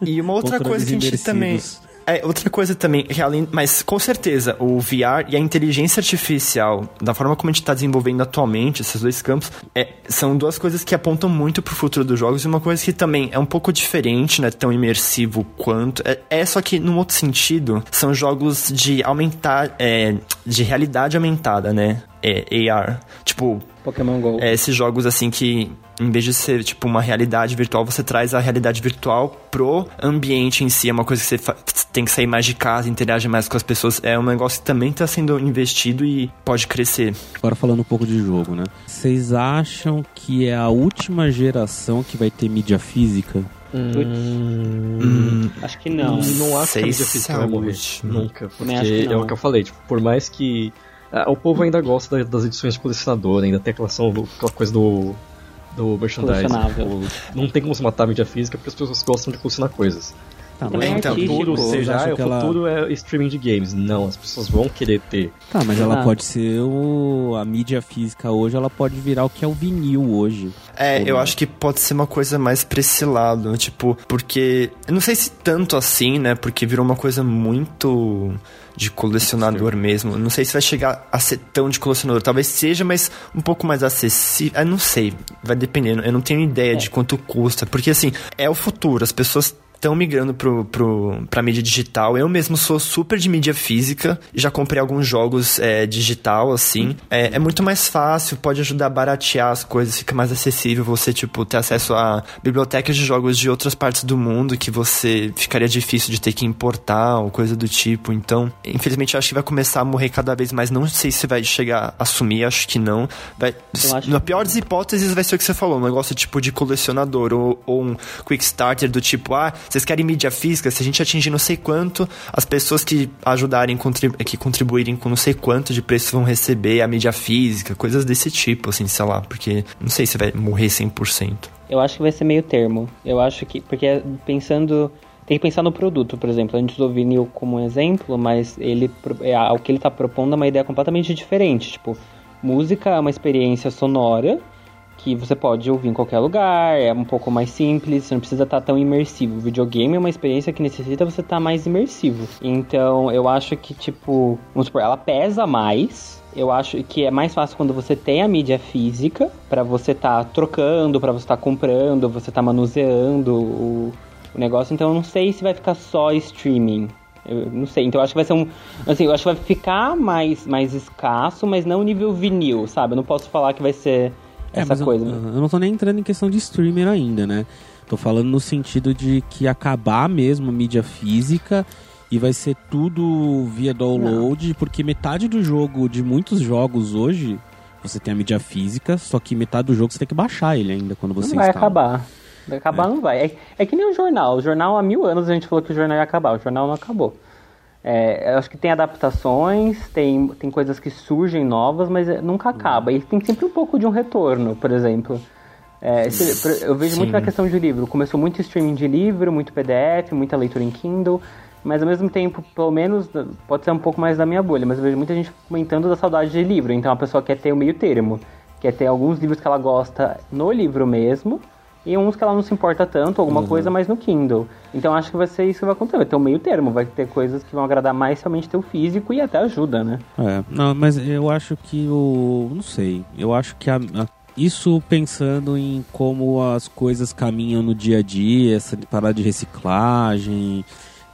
E uma outra coisa que a gente também. É, outra coisa também, que além, mas com certeza, o VR e a inteligência artificial, da forma como a gente está desenvolvendo atualmente, esses dois campos, é, são duas coisas que apontam muito pro futuro dos jogos e uma coisa que também é um pouco diferente, não é tão imersivo quanto. É, é só que, num outro sentido, são jogos de aumentar, é, de realidade aumentada, né? É, AR. Tipo, Pokémon GO. é, esses jogos assim que em vez de ser tipo uma realidade virtual, você traz a realidade virtual pro ambiente em si. É uma coisa que você tem que sair mais de casa, interagir mais com as pessoas. É um negócio que também está sendo investido e pode crescer. Agora falando um pouco de jogo, né? Vocês acham que é a última geração que vai ter mídia física? Hum, Acho que não. Não acho que a mídia física é vai morrer. última. Nunca. Porque é o que eu falei, tipo, por mais que. ah, o povo ainda gosta da- das edições de colecionador, ainda tem aquela, aquela coisa do. Do merchandising. Tipo, não tem como se matar a mídia física porque as pessoas gostam de colecionar coisas. Tá, Também é então, futuro Vocês seja, ah, o que ela- futuro é streaming de games. Não, as pessoas vão querer ter. Tá, mas ela Ah. pode ser o... a mídia física hoje, ela pode virar o que é o vinil hoje. É, Ou eu não? acho que pode ser uma coisa mais pra esse lado, tipo, porque. Eu não sei se tanto assim, né? Porque virou uma coisa muito de colecionador mesmo. Não sei se vai chegar a ser tão de colecionador. Talvez seja, mas um pouco mais acessível. Eu não sei. Vai dependendo. Eu não tenho ideia de quanto custa. Porque, assim, é o futuro. As pessoas estão migrando pro, pro, pra mídia digital. Eu mesmo sou super de mídia física, já comprei alguns jogos é, digital, assim. É, é muito mais fácil, pode ajudar a baratear as coisas, fica mais acessível você, tipo, ter acesso a bibliotecas de jogos de outras partes do mundo que você ficaria difícil de ter que importar ou coisa do tipo. Então, infelizmente, acho que vai começar a morrer cada vez mais. Não sei se vai chegar a sumir, acho que não. Vai, acho na pior das hipóteses, vai ser o que você falou, um negócio tipo de colecionador ou, ou um quick starter do tipo, ah, vocês querem mídia física? Se a gente atingir não sei quanto, as pessoas que ajudarem, contribu que contribuírem com não sei quanto de preço vão receber a mídia física, coisas desse tipo, assim, sei lá, porque não sei se vai morrer 100%. Eu acho que vai ser meio termo. Eu acho que. Porque pensando. Tem que pensar no produto, por exemplo. A gente usou o vinil como um exemplo, mas ele, é, o que ele tá propondo é uma ideia completamente diferente. Tipo, música é uma experiência sonora que você pode ouvir em qualquer lugar, é um pouco mais simples, você não precisa estar tão imersivo. O videogame é uma experiência que necessita você estar mais imersivo. Então, eu acho que, tipo, vamos supor, ela pesa mais, eu acho que é mais fácil quando você tem a mídia física, pra você estar trocando, pra você estar comprando, você estar manuseando o, o negócio. Então eu não sei se vai ficar só streaming. Eu não sei. Então eu acho que vai ser um. Assim, eu acho que vai ficar mais, mais escasso, mas não nível vinil, sabe? Eu não posso falar que vai ser essa mas eu- coisa. Eu, não tô nem entrando em questão de streamer ainda, né? Tô falando no sentido de que acabar mesmo a mídia física e vai ser tudo via download, porque metade do jogo, de muitos jogos hoje, você tem a mídia física, só que metade do jogo você tem que baixar ele ainda quando você não vai instala. acabar. Vai acabar, não vai. É, é que nem o jornal. O jornal, há mil anos, a gente falou que o jornal ia acabar. O jornal não acabou. É, eu acho que tem adaptações, tem, tem coisas que surgem novas, mas é, nunca acaba. E tem sempre um pouco de um retorno, por exemplo. É, eu vejo muito Sim. na questão de livro. Começou muito streaming de livro, muito PDF, muita leitura em Kindle. Mas ao mesmo tempo, pelo menos, pode ser um pouco mais da minha bolha, mas eu vejo muita gente comentando da saudade de livro. Então a pessoa quer ter o meio termo. Quer ter alguns livros que ela gosta no livro mesmo, e uns que ela não se importa tanto, alguma coisa mais no Kindle. Então acho que vai ser isso que vai acontecer. Vai ter um meio termo, vai ter coisas que vão agradar mais somente teu físico e até ajuda, né? É, não, mas eu acho que o. Não sei. Eu acho que a, a- isso pensando em como as coisas caminham no dia a dia, essa parada de reciclagem,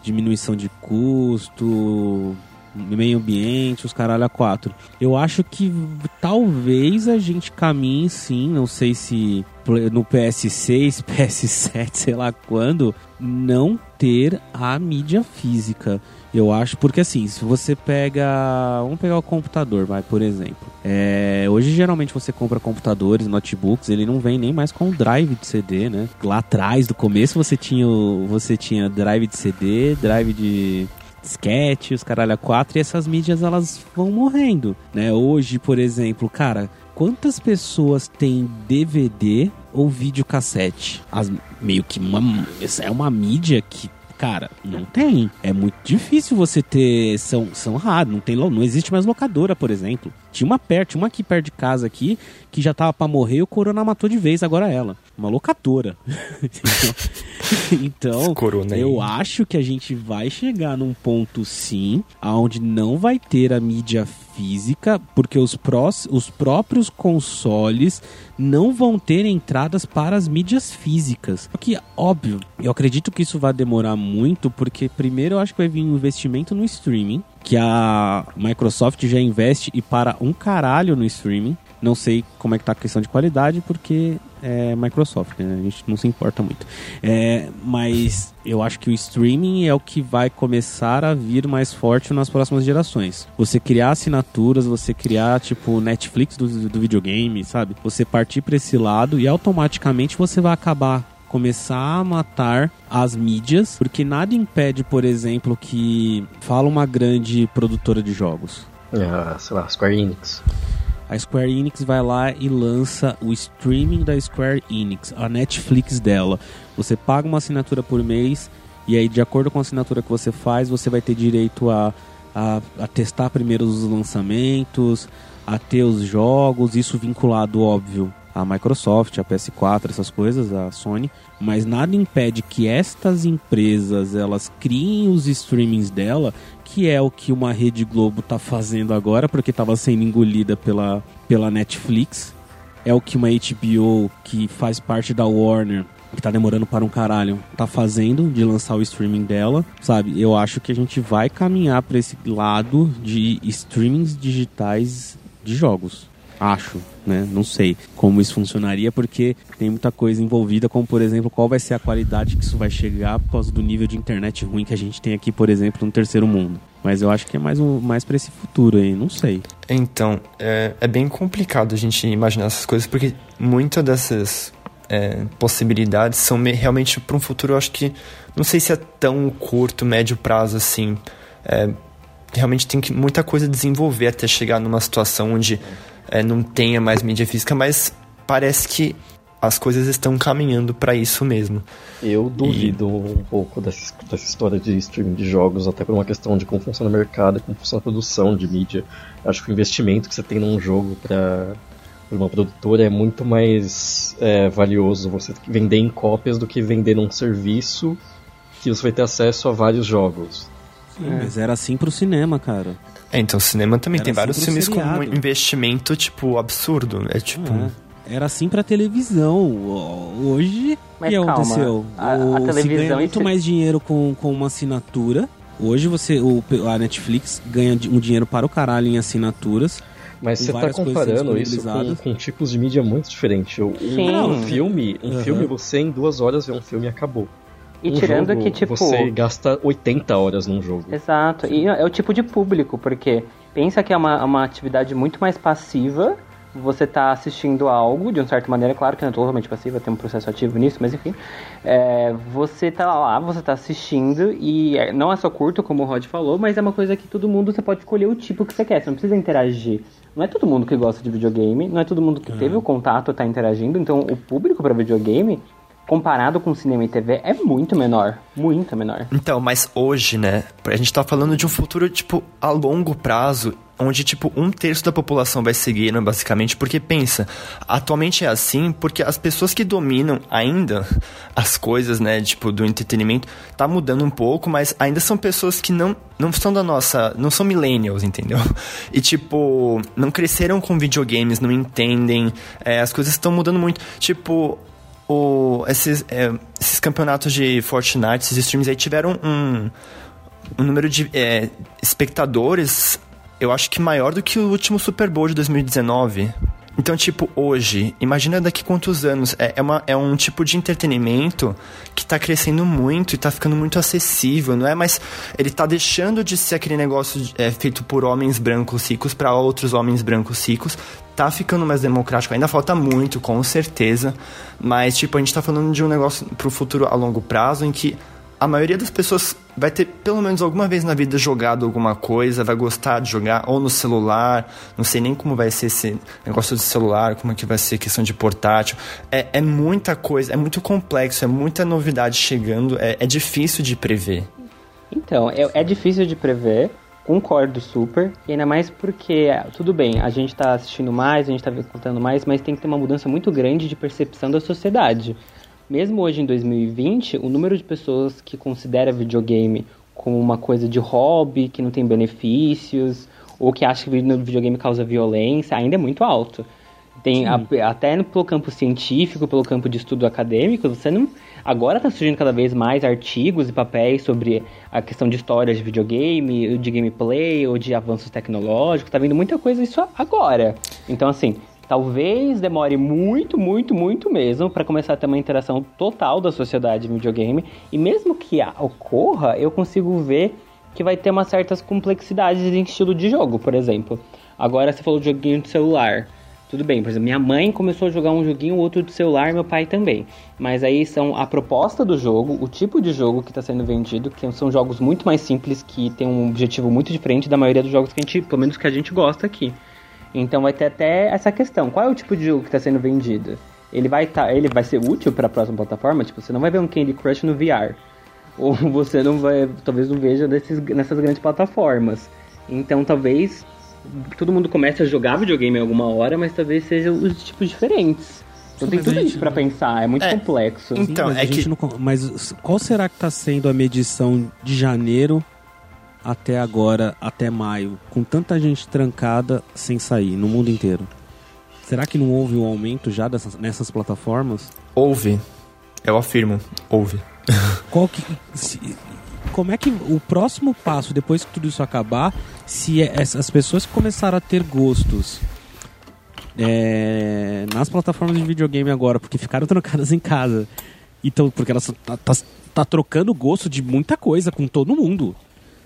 diminuição de custo, meio ambiente, os caralho a quatro. Eu acho que talvez a gente caminhe sim, não sei se no PS6, PS7, sei lá quando, não ter a mídia física. Eu acho, porque assim, se você pega. Vamos pegar o computador, vai, por exemplo. É, hoje geralmente você compra computadores, notebooks, ele não vem nem mais com drive de CD, né? Lá atrás, do começo, você tinha, você tinha drive de CD, drive de disquete, os caralho a quatro, e essas mídias elas vão morrendo, né? Hoje, por exemplo, cara, quantas pessoas têm DVD ou videocassete? As, meio que uma, é uma mídia que Cara, não tem. É muito difícil você ter. São, são raros. Não, tem, não existe mais locadora, por exemplo. Tinha uma perto, tinha uma aqui perto de casa aqui, que já tava pra morrer e o Corona matou de vez agora ela. Uma locadora. então, aí. eu acho que a gente vai chegar num ponto sim, aonde não vai ter a mídia física, porque os, prós, os próprios consoles não vão ter entradas para as mídias físicas. Só que, óbvio, eu acredito que isso vai demorar muito, porque primeiro eu acho que vai vir um investimento no streaming, que a Microsoft já investe e para um caralho no streaming. Não sei como é que tá a questão de qualidade, porque é Microsoft, né? A gente não se importa muito. É, mas eu acho que o streaming é o que vai começar a vir mais forte nas próximas gerações. Você criar assinaturas, você criar, tipo, Netflix do, do videogame, sabe? Você partir para esse lado e automaticamente você vai acabar começar a matar as mídias, porque nada impede, por exemplo, que fala uma grande produtora de jogos. É, sei lá, Square Enix. A Square Enix vai lá e lança o streaming da Square Enix, a Netflix dela. Você paga uma assinatura por mês E aí, de acordo com a assinatura que você faz, você vai ter direito a, a, a testar primeiro os lançamentos, a ter os jogos, isso vinculado, óbvio, a Microsoft, a PS4, essas coisas, a Sony, mas nada impede que estas empresas elas criem os streamings dela, que é o que uma Rede Globo está fazendo agora, porque estava sendo engolida pela, pela Netflix. É o que uma HBO que faz parte da Warner que tá demorando para um caralho, tá fazendo de lançar o streaming dela, sabe? Eu acho que a gente vai caminhar para esse lado de streamings digitais de jogos. Acho, né? Não sei como isso funcionaria, porque tem muita coisa envolvida, como por exemplo, qual vai ser a qualidade que isso vai chegar por causa do nível de internet ruim que a gente tem aqui, por exemplo, no terceiro mundo. Mas eu acho que é mais, um, mais para esse futuro aí, não sei. Então, é, é bem complicado a gente imaginar essas coisas, porque muitas dessas é, possibilidades são me, realmente para um futuro, eu acho que não sei se é tão curto, médio prazo assim. É, realmente tem que muita coisa desenvolver até chegar numa situação onde é, não tenha mais mídia física, mas parece que as coisas estão caminhando para isso mesmo. Eu duvido e... um pouco dessa, dessa, história de streaming de jogos, até por uma questão de como funciona o mercado, como funciona a produção de mídia. Acho que o investimento que você tem num jogo para uma produtora é muito mais é, valioso você vender em cópias do que vender num serviço que você vai ter acesso a vários jogos. Sim, é. mas era assim pro cinema, cara. É, então o cinema também Era tem vários filmes com um investimento, tipo, absurdo. É tipo. É. Era assim pra televisão. Hoje, o que calma. aconteceu? A, o, a televisão ganha muito se... mais dinheiro com, com uma assinatura. Hoje você, o, a Netflix ganha um dinheiro para o caralho em assinaturas. Mas você está comparando isso com, com, tipos de mídia muito diferentes. Um, um filme, um uhum. filme, você em duas horas vê um filme e acabou. E um tirando que, tipo. Você gasta 80 horas num jogo. Exato. E é o tipo de público, porque pensa que é uma, uma atividade muito mais passiva. Você está assistindo algo, de uma certa maneira, claro que não é totalmente passiva, tem um processo ativo nisso, mas enfim. É, você está lá, você está assistindo, e é, não é só curto, como o Rod falou, mas é uma coisa que todo mundo você pode escolher o tipo que você quer, você não precisa interagir. Não é todo mundo que gosta de videogame, não é todo mundo que uhum. teve o contato está interagindo, então o público para videogame comparado com cinema e TV, é muito menor. Muito menor. Então, mas hoje, né? A gente tá falando de um futuro, tipo, a longo prazo onde, tipo, um terço da população vai seguir, né, basicamente, porque pensa, atualmente é assim porque as pessoas que dominam ainda as coisas, né, tipo, do entretenimento, tá mudando um pouco, mas ainda são pessoas que não, não são da nossa, não são millennials, entendeu? E, tipo, não cresceram com videogames, não entendem, é, as coisas estão mudando muito. Tipo, o, esses, é, esses campeonatos de Fortnite, esses streams aí tiveram um, um número de é, espectadores, eu acho que maior do que o último Super Bowl de 2019. Então, tipo, hoje, imagina daqui quantos anos. É, é, uma, é um tipo de entretenimento que tá crescendo muito e tá ficando muito acessível, não é? Mas ele tá deixando de ser aquele negócio é, feito por homens brancos ricos para outros homens brancos ricos. Tá ficando mais democrático. Ainda falta muito, com certeza. Mas, tipo, a gente tá falando de um negócio pro futuro a longo prazo em que a maioria das pessoas vai ter pelo menos alguma vez na vida jogado alguma coisa, vai gostar de jogar ou no celular, não sei nem como vai ser esse negócio de celular, como é que vai ser questão de portátil. É, é muita coisa, é muito complexo, é muita novidade chegando, é, é difícil de prever. Então, é, é difícil de prever, concordo super, e ainda mais porque, tudo bem, a gente está assistindo mais, a gente está contando mais, mas tem que ter uma mudança muito grande de percepção da sociedade. Mesmo hoje em 2020, o número de pessoas que considera videogame como uma coisa de hobby, que não tem benefícios, ou que acha que o videogame causa violência, ainda é muito alto. Tem a, até no, pelo campo científico, pelo campo de estudo acadêmico, você não. Agora está surgindo cada vez mais artigos e papéis sobre a questão de histórias de videogame, de gameplay ou de avanços tecnológicos. Tá vindo muita coisa isso agora. Então, assim, Talvez demore muito, muito, muito mesmo para começar a ter uma interação total da sociedade no videogame. E mesmo que ocorra, eu consigo ver que vai ter umas certas complexidades em estilo de jogo, por exemplo. Agora você falou de joguinho de celular. Tudo bem, por exemplo, minha mãe começou a jogar um joguinho, outro de celular, meu pai também. Mas aí são a proposta do jogo, o tipo de jogo que está sendo vendido, que são jogos muito mais simples, que tem um objetivo muito diferente da maioria dos jogos que a gente, pelo menos que a gente gosta aqui. Então vai ter até essa questão. Qual é o tipo de jogo que está sendo vendido? Ele vai, tá, ele vai ser útil para a próxima plataforma? Tipo, você não vai ver um Candy Crush no VR. ou você não vai, talvez não veja desses, nessas grandes plataformas. Então talvez todo mundo comece a jogar videogame em alguma hora, mas talvez sejam os tipos diferentes. Então Sim, tem tudo isso pra pensar, é muito É. complexo. Então, Sim, mas é a gente que- não mas qual será que está sendo a medição de janeiro até agora, até maio, com tanta gente trancada sem sair no mundo inteiro? Será que não houve um aumento já dessas, nessas plataformas? Houve. Eu afirmo, houve. Qual que, se- como é que o próximo passo, depois que tudo isso acabar, se é- as pessoas começaram a ter gostos é, nas plataformas de videogame agora, porque ficaram trancadas em casa, então porque elas tá, tá, tá trocando gosto de muita coisa com todo mundo.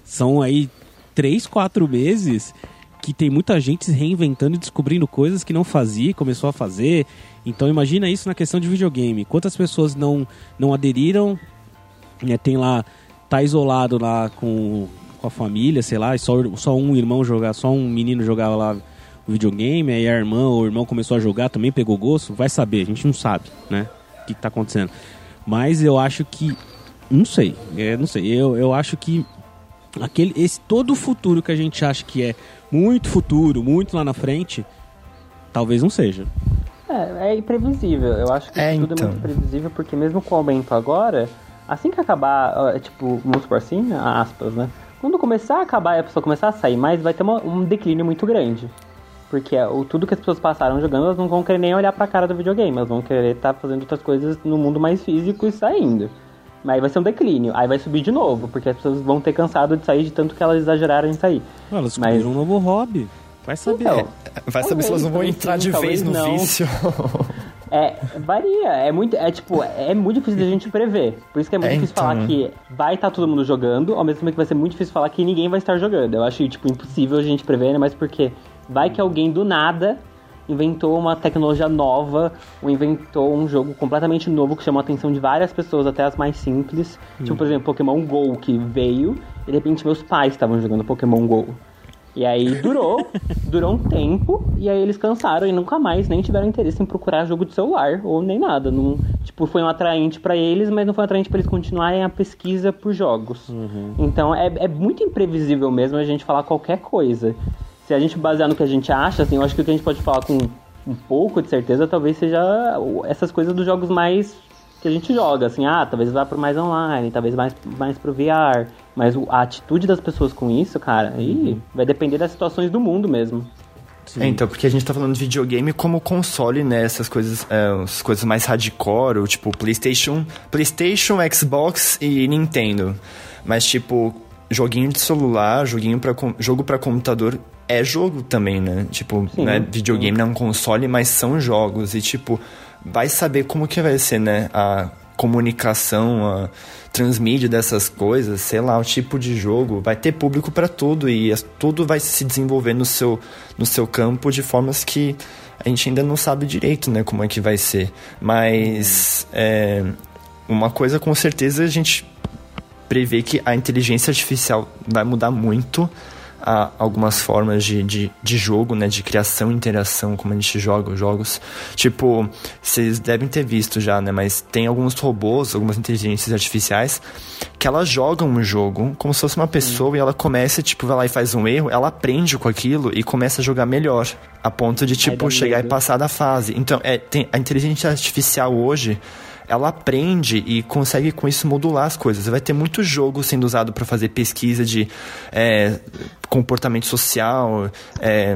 São aí três, quatro meses que tem muita gente se reinventando e descobrindo coisas que não fazia e começou a fazer. Então imagina isso na questão de videogame. Quantas pessoas não, não aderiram né, tem lá, tá isolado lá com, com a família, sei lá, e só, só um irmão jogar, só um menino jogava lá o videogame, aí a irmã ou o irmão começou a jogar, também pegou gosto, vai saber, a gente não sabe, né, o que, que tá acontecendo. Mas eu acho que, não sei, é, não sei, eu, eu acho que aquele, esse todo o futuro que a gente acha que é muito futuro, muito lá na frente, talvez não seja. É, é imprevisível. Eu acho que É, tudo então. é muito imprevisível, porque mesmo com o aumento agora, assim que acabar, ó, tipo, vamos supor assim, aspas, né? Quando começar a acabar e a pessoa começar a sair mais, vai ter uma- um declínio muito grande. Porque é, o, tudo que as pessoas passaram jogando, elas não vão querer nem olhar pra cara do videogame, elas vão querer estar fazendo outras coisas no mundo mais físico e saindo. Mas aí vai ser um declínio, aí vai subir de novo, porque as pessoas vão ter cansado de sair de tanto que elas exageraram em sair. Elas Mas- um novo hobby. Vai saber. Então, Vai saber se elas não vão entrar de talvez vez no não. vício. É, varia. É muito, é tipo, é muito difícil da gente prever. Por isso que é muito É, difícil então. falar que vai estar todo mundo jogando, ao mesmo tempo que vai ser muito difícil falar que ninguém vai estar jogando. Eu acho, tipo, impossível a gente prever, né? Mas porque vai que alguém do nada inventou uma tecnologia nova, ou inventou um jogo completamente novo que chamou a atenção de várias pessoas, até as mais simples. Tipo, por exemplo, Pokémon GO que veio, e de repente meus pais estavam jogando Pokémon GO. E aí durou, durou um tempo, e aí eles cansaram e nunca mais nem tiveram interesse em procurar jogo de celular, ou nem nada. Não, tipo, foi um atraente pra eles, mas não foi um atraente pra eles continuarem a pesquisa por jogos. Então é, é muito imprevisível mesmo a gente falar qualquer coisa. Se a gente basear no que a gente acha, assim, eu acho que o que a gente pode falar com um pouco de certeza talvez seja essas coisas dos jogos mais que a gente joga, assim, ah, talvez vá pro mais online, talvez mais, mais pro VR. Mas a atitude das pessoas com isso, cara, aí vai depender das situações do mundo mesmo. É, então, porque a gente tá falando de videogame como console, né? Essas coisas, é, as coisas mais hardcore, o tipo PlayStation, PlayStation, Xbox e Nintendo. Mas tipo, joguinho de celular, joguinho para jogo para computador é jogo também, né? Tipo, Sim, não é videogame, não é um console, mas são jogos e tipo, vai saber como que vai ser, né? A comunicação, a transmídia dessas coisas, sei lá, o tipo de jogo, vai ter público para tudo e as- tudo vai se desenvolver no seu, no seu campo de formas que a gente ainda não sabe direito, né, como é que vai ser. Mas é, uma coisa com certeza a gente prevê que a inteligência artificial vai mudar muito a algumas formas de, de, de jogo, né? De criação e interação, como a gente joga os jogos. Tipo, vocês devem ter visto já, né? Mas tem alguns robôs, algumas inteligências artificiais que elas jogam um jogo como se fosse uma pessoa e ela começa, tipo, vai lá e faz um erro, ela aprende com aquilo e começa a jogar melhor. A ponto de, tipo, chegar e medo. passar da fase. Então, é, tem, a inteligência artificial hoje ela aprende e consegue com isso modular as coisas. Vai ter muito jogo sendo usado para fazer pesquisa de é, comportamento social, é,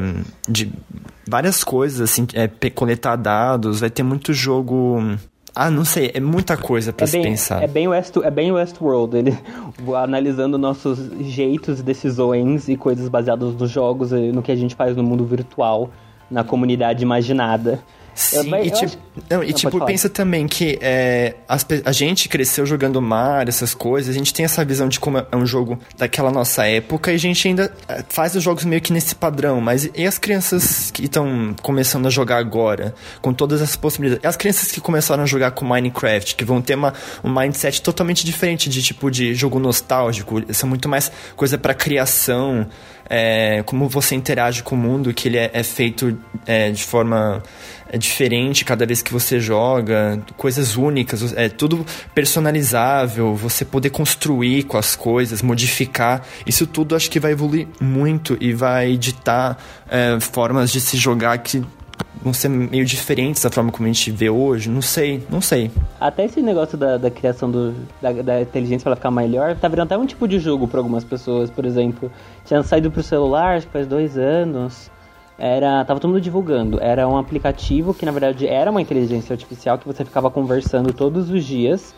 de várias coisas, assim, é, coletar dados. Vai ter muito jogo. Ah, não sei, é muita coisa para É se bem, pensar. é bem West, é bem Westworld, ele analisando nossos jeitos, decisões e coisas baseadas nos jogos, no que a gente faz no mundo virtual, na comunidade imaginada. Sim, Eu- e tipo, acho- não, e Não, tipo pensa também que é, as a gente cresceu jogando Mario, essas coisas, a gente tem essa visão de como é um jogo daquela nossa época e a gente ainda é, faz os jogos meio que nesse padrão, mas e as crianças que estão começando a jogar agora, com todas essas possibilidades? E as crianças que começaram a jogar com Minecraft, que vão ter uma, um mindset totalmente diferente de tipo de jogo nostálgico, são muito mais coisa para criação, é, como você interage com o mundo, que ele é, é feito é, de forma é diferente cada vez que você joga, coisas únicas, é tudo personalizável, você poder construir com as coisas, modificar. Isso tudo acho que vai evoluir muito e vai ditar é, formas de se jogar que vão ser meio diferentes da forma como a gente vê hoje, não sei, não sei. Até esse negócio da, da criação do, da, da inteligência para ficar melhor, tá virando até um tipo de jogo para algumas pessoas, por exemplo. Tinha saído pro celular, acho que faz dois anos. Era, tava todo mundo divulgando. Era um aplicativo que na verdade era uma inteligência artificial que você ficava conversando todos os dias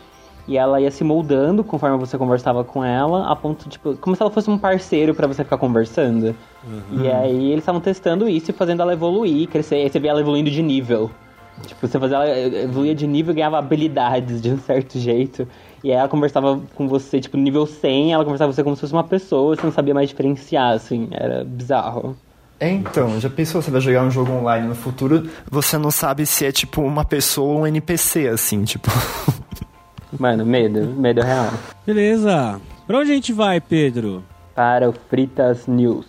e ela ia se moldando conforme você conversava com ela, a ponto, tipo, como se ela fosse um parceiro para você ficar conversando. Uhum. E aí eles estavam testando isso e fazendo ela evoluir, crescer, e você via ela evoluindo de nível. Tipo, você fazia ela evoluía de nível e ganhava habilidades de um certo jeito. E aí ela conversava com você, tipo, no nível 100, ela conversava com você como se fosse uma pessoa, você não sabia mais diferenciar, assim, era bizarro. É, então, já pensou você vai jogar um jogo online no futuro, você não sabe se é tipo uma pessoa ou um NPC, assim, tipo. Mano, medo, medo real. Beleza. Pra onde a gente vai, Pedro? Para o Fritas News.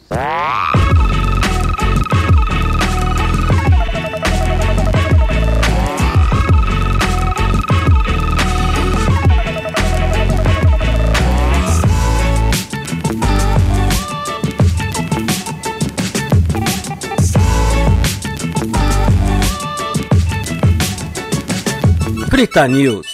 Frita News.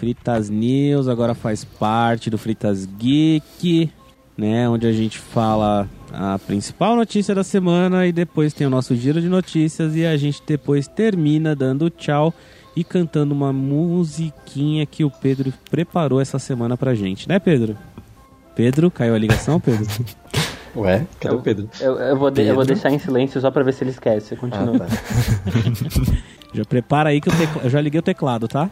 Fritas News agora faz parte do Fritas Geek, né? Onde a gente fala a principal notícia da semana e depois tem o nosso giro de notícias e a gente depois termina dando tchau e cantando uma musiquinha que o Pedro preparou essa semana pra gente, né, Pedro? Pedro, caiu a ligação, Pedro? Ué, cadê o Pedro? Eu, eu, vou de, eu, vou deixar em silêncio só pra ver se ele esquece. Continua. Ah, tá. já prepara aí que eu, eu já liguei o teclado, tá?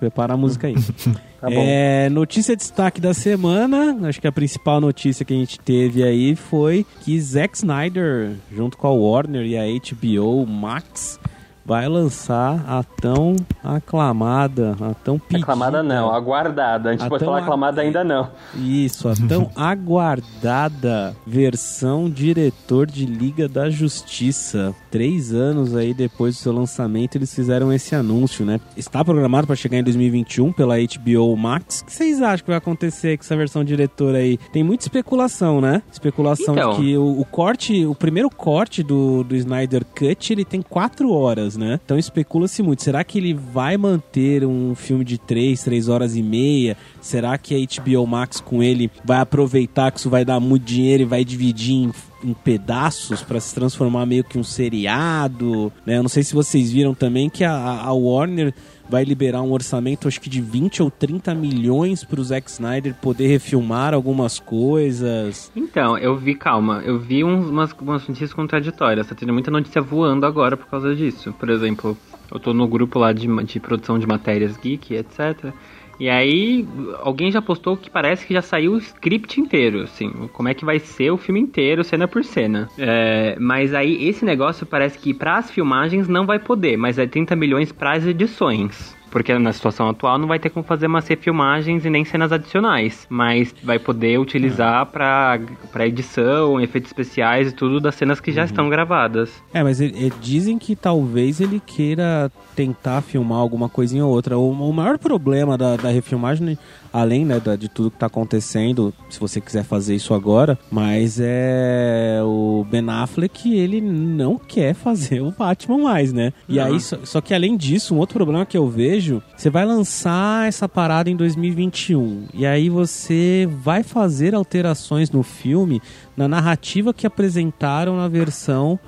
Prepara a música aí. tá é, notícia de destaque da semana. Acho que a principal notícia que a gente teve aí foi que Zack Snyder, junto com a Warner e a HBO Max, vai lançar a tão aclamada, a tão pedida... Aclamada não, aguardada. A gente a pode falar aclamada ainda não. Isso, a tão aguardada versão diretor de Liga da Justiça. Três anos aí depois do seu lançamento, eles fizeram esse anúncio, né? Está programado para chegar em 2021 pela HBO Max. O que vocês acham que vai acontecer com essa versão diretor aí? Tem muita especulação, né? Especulação então. de que o, o corte, o primeiro corte do, do Snyder Cut, ele tem quatro horas, né? Então especula-se muito. Será que ele vai manter um filme de 3, 3 horas e meia? Será que a HBO Max com ele vai aproveitar que isso vai dar muito dinheiro e vai dividir em, em pedaços para se transformar meio que um seriado? Né? Eu não sei se vocês viram também que a, a Warner vai liberar um orçamento, acho que de 20 ou 30 milhões para Zack Snyder poder refilmar algumas coisas. Então, eu vi, calma, eu vi umas, umas notícias contraditórias. Tá tendo muita notícia voando agora por causa disso. Por exemplo, eu tô no grupo lá de, de produção de matérias geek, etc. E aí, alguém já postou que parece que já saiu o script inteiro, assim, como é que vai ser o filme inteiro, cena por cena. É, mas aí, esse negócio parece que para as filmagens não vai poder, mas é 30 milhões para as edições. Porque na situação atual não vai ter como fazer umas refilmagens e nem cenas adicionais. Mas vai poder utilizar é. pra, edição, efeitos especiais e tudo das cenas que já uhum. estão gravadas. É, mas ele, ele, dizem que talvez ele queira tentar filmar alguma coisinha ou outra. O, o maior problema da, da refilmagem além né, de tudo que está acontecendo, se você quiser fazer isso agora, mas é o Ben Affleck, ele não quer fazer o Batman mais, né? E uhum. aí, só, só, que além disso, um outro problema que eu vejo, você vai lançar essa parada em 2021, e aí você vai fazer alterações no filme, na narrativa que apresentaram na versão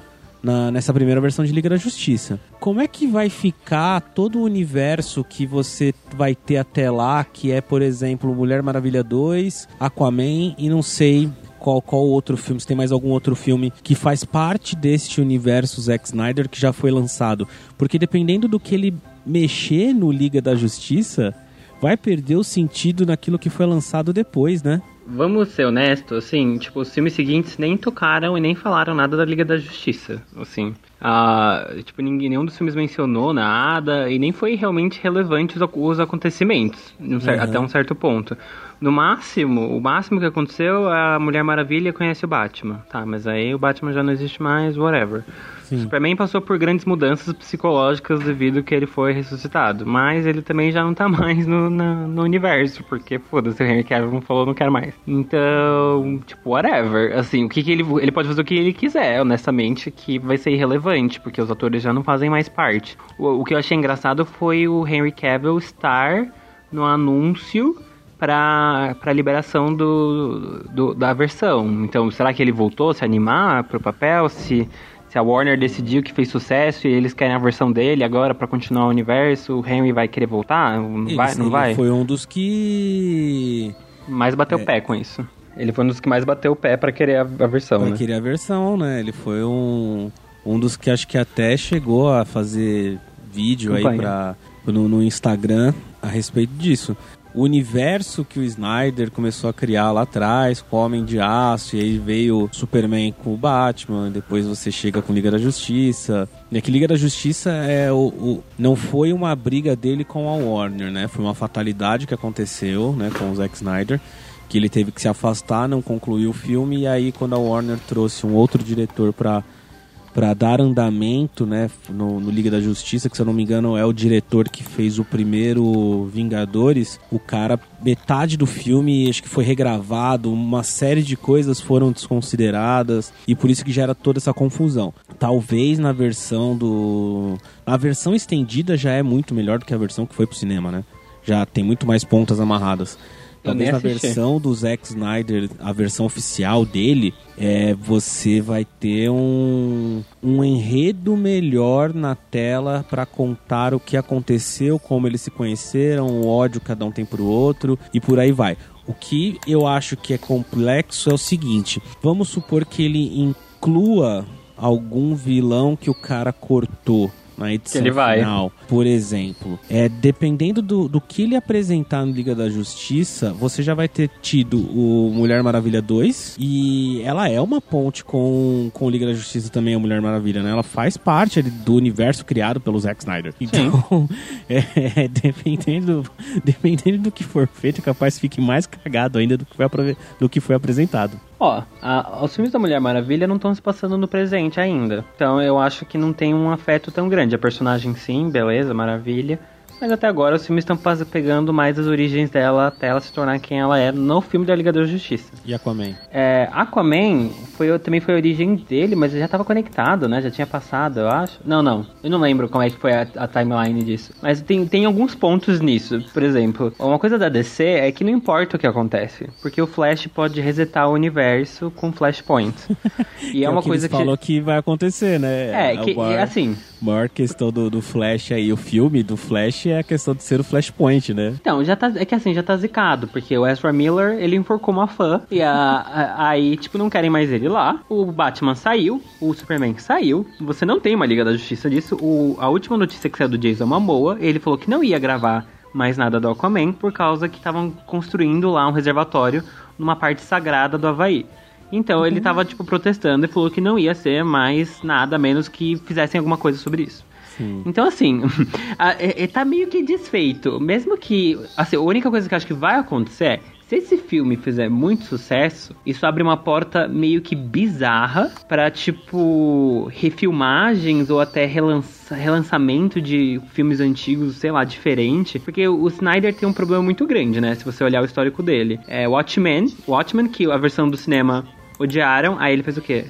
na, nessa primeira versão de Liga da Justiça. Como é que vai ficar todo o universo que você vai ter até lá, que é, por exemplo, Mulher Maravilha 2, Aquaman e não sei qual, qual outro filme, se tem mais algum outro filme que faz parte deste universo Zack Snyder que já foi lançado. Porque dependendo do que ele mexer no Liga da Justiça, vai perder o sentido naquilo que foi lançado depois, né? Vamos ser honestos, assim, tipo, os filmes seguintes nem tocaram e nem falaram nada da Liga da Justiça, assim. Ah, tipo, ninguém, nenhum dos filmes mencionou nada e nem foi realmente relevante os, os acontecimentos, um Uhum. até um certo ponto. No máximo, o máximo que aconteceu, a Mulher Maravilha conhece o Batman. Tá, mas aí o Batman já não existe mais, whatever. Sim. Superman passou por grandes mudanças psicológicas devido que ele foi ressuscitado. Mas ele também já não tá mais no, na- no universo, porque foda-se, o Henry Cavill falou não quero mais. Então, tipo, whatever. Assim, o que, que ele. Ele pode fazer o que ele quiser, honestamente, que vai ser irrelevante, porque os atores já não fazem mais parte. O, o que eu achei engraçado foi o Henry Cavill estar no anúncio para a liberação do, do- da versão. Então, será que ele voltou a se animar pro papel? Se, se a Warner decidiu que fez sucesso e eles querem a versão dele agora para continuar o universo, o Henry vai querer voltar? Não Ele- vai? Não ele vai? foi um dos que Mais bateu É. o pé com isso. Ele foi um dos que mais bateu o pé para querer a, a versão, Pra né? querer a versão, né? Ele foi um, um dos que acho que até chegou a fazer vídeo aí Campanha. pra, no, no Instagram a respeito disso. O universo que o Snyder começou a criar lá atrás, com o Homem de Aço, e aí veio o Superman com o Batman, depois você chega com Liga da Justiça. E aqui Liga da Justiça é o, o- não foi uma briga dele com a Warner, né? Foi uma fatalidade que aconteceu, né, com o Zack Snyder que ele teve que se afastar, não concluiu o filme e aí quando a Warner trouxe um outro diretor para para dar andamento, né, no, no Liga da Justiça, que se eu não me engano é o diretor que fez o primeiro Vingadores, o cara metade do filme acho que foi regravado, uma série de coisas foram desconsideradas e por isso que gera toda essa confusão. Talvez na versão do a versão estendida já é muito melhor do que a versão que foi pro cinema, né? Já tem muito mais pontas amarradas. Talvez na versão do Zack Snyder, a versão oficial dele, é, você vai ter um, um enredo melhor na tela para contar o que aconteceu, como eles se conheceram, o ódio que cada um tem pro outro e por aí vai. O que eu acho que é complexo é o seguinte: vamos supor que ele inclua algum vilão que o cara cortou na edição ele vai. final, por exemplo. É, dependendo do, do que ele apresentar no Liga da Justiça, você já vai ter tido o Mulher Maravilha 2 e ela é uma ponte com, com o Liga da Justiça também, a Mulher Maravilha, né? Ela faz parte ali do universo criado pelo Zack Snyder. Então, é, dependendo, dependendo do que for feito, é capaz que fique mais cagado ainda do que foi, do que foi apresentado. Ó, a- os filmes da Mulher Maravilha não estão se passando no presente ainda. Então eu acho que não tem um afeto tão grande. A personagem sim, beleza, maravilha. Mas até agora os filmes estão pegando mais as origens dela até ela se tornar quem ela é no filme da Liga da Justiça. E Aquaman? É, Aquaman foi, também foi a origem dele, mas já estava conectado, né? Já tinha passado, eu acho. Não, não. Eu não lembro como é que foi a, a timeline disso. Mas tem, tem alguns pontos nisso. Por exemplo, uma coisa da DC é que não importa o que acontece. Porque o Flash pode resetar o universo com Flashpoint. E Que é o uma que coisa que. falou que vai acontecer, né? É, que o maior, assim. maior questão do, do Flash aí, o filme do Flash é a questão de ser o Flashpoint, né? Então, já tá. É que assim, já tá zicado, porque o Ezra Miller, ele enforcou uma fã. E a, a- aí, tipo, não querem mais ele lá. O Batman saiu, o Superman saiu. Você não tem uma Liga da Justiça disso. O, a última notícia que saiu do Jason Momoa, ele falou que não ia gravar mais nada do Aquaman por causa que estavam construindo lá um reservatório numa parte sagrada do Havaí. Então ele tava, tipo, protestando e falou que não ia ser mais nada, a menos que fizessem alguma coisa sobre isso. Então, assim, a- é- é- tá meio que desfeito. Mesmo que. Assim, a única coisa que eu acho que vai acontecer é. Se esse filme fizer muito sucesso, isso abre uma porta meio que bizarra pra, tipo, refilmagens ou até relança- relançamento de filmes antigos, sei lá, diferente. Porque o Snyder tem um problema muito grande, né? Se você olhar o histórico dele. É Watchmen, Watchmen, que a versão do cinema odiaram, aí ele fez o quê?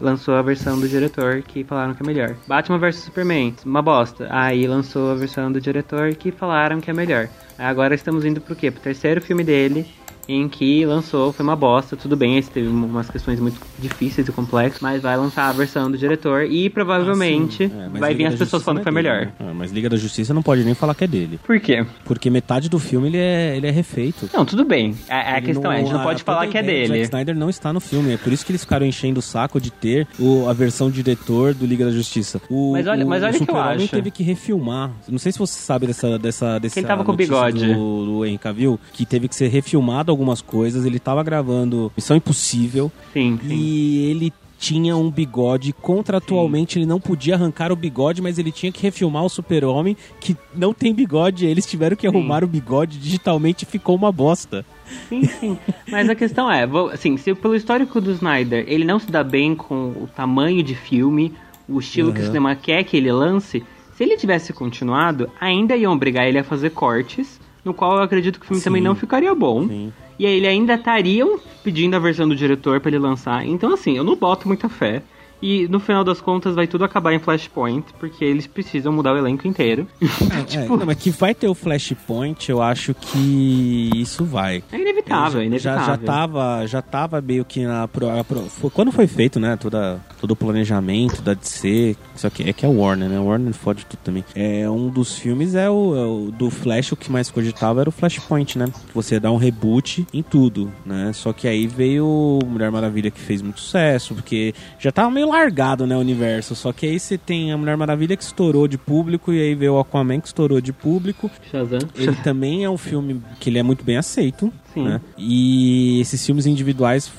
Lançou a versão do diretor que falaram que é melhor. Batman vs Superman, uma bosta. Aí lançou a versão do diretor que falaram que é melhor. Agora estamos indo pro quê? Pro terceiro filme dele, em que lançou, foi uma bosta, tudo bem, esse teve um- umas questões muito difíceis e complexas, mas vai lançar a versão do diretor e provavelmente É, mas vai vir Liga as da pessoas falando não que é foi melhor. né? Ah, mas Liga da Justiça não pode nem falar que é dele. Por quê? Porque metade do filme ele é, ele é refeito. Não, tudo bem. A, a questão é, a gente não a- pode falar toda que é dele. Zack Snyder não está no filme. É por isso que eles ficaram enchendo o saco de ter o- a versão diretor do Liga da Justiça. O, Mas olha- o, mas olha o o que eu acho. teve que refilmar. Não sei se você sabe dessa dessa dessa ele tava com notícia bigode. do, do Henry Cavill, que teve que ser refilmado algumas coisas. Ele tava gravando Missão Impossível Sim, sim. e ele tinha um bigode. Contratualmente ele não podia arrancar o bigode, mas ele tinha que refilmar o Super-Homem, que não tem bigode. Eles tiveram que arrumar o bigode digitalmente e ficou uma bosta. Sim, sim. Mas a questão é, assim, se pelo histórico do Snyder ele não se dá bem com o tamanho de filme, o estilo que o Uhum. cinema quer que ele lance, se ele tivesse continuado, ainda iam obrigar ele a fazer cortes, no qual eu acredito que o filme Sim. também não ficaria bom. Sim. E aí ele ainda estariam pedindo a versão do diretor pra ele lançar. Então assim, eu não boto muita fé. E no final das contas vai tudo acabar em Flashpoint, porque eles precisam mudar o elenco inteiro. É, não, mas que vai ter o Flashpoint, eu acho que isso vai. É inevitável, é já, inevitável. já tava, já tava meio que na pro- pro- quando foi feito, né, toda todo o planejamento da DC, só que é que é o Warner, né? Warner fode tudo também. É um dos filmes é o, é o do Flash o que mais cogitava era o Flashpoint, né? Você dá um reboot em tudo, né? Só que aí veio Mulher Maravilha que fez muito sucesso, porque já tava meio largado, né, o universo. Só que aí você tem a Mulher Maravilha que estourou de público e aí veio o Aquaman que estourou de público. Shazam. Ele também é um filme que ele é muito bem aceito, Sim. né? E esses filmes individuais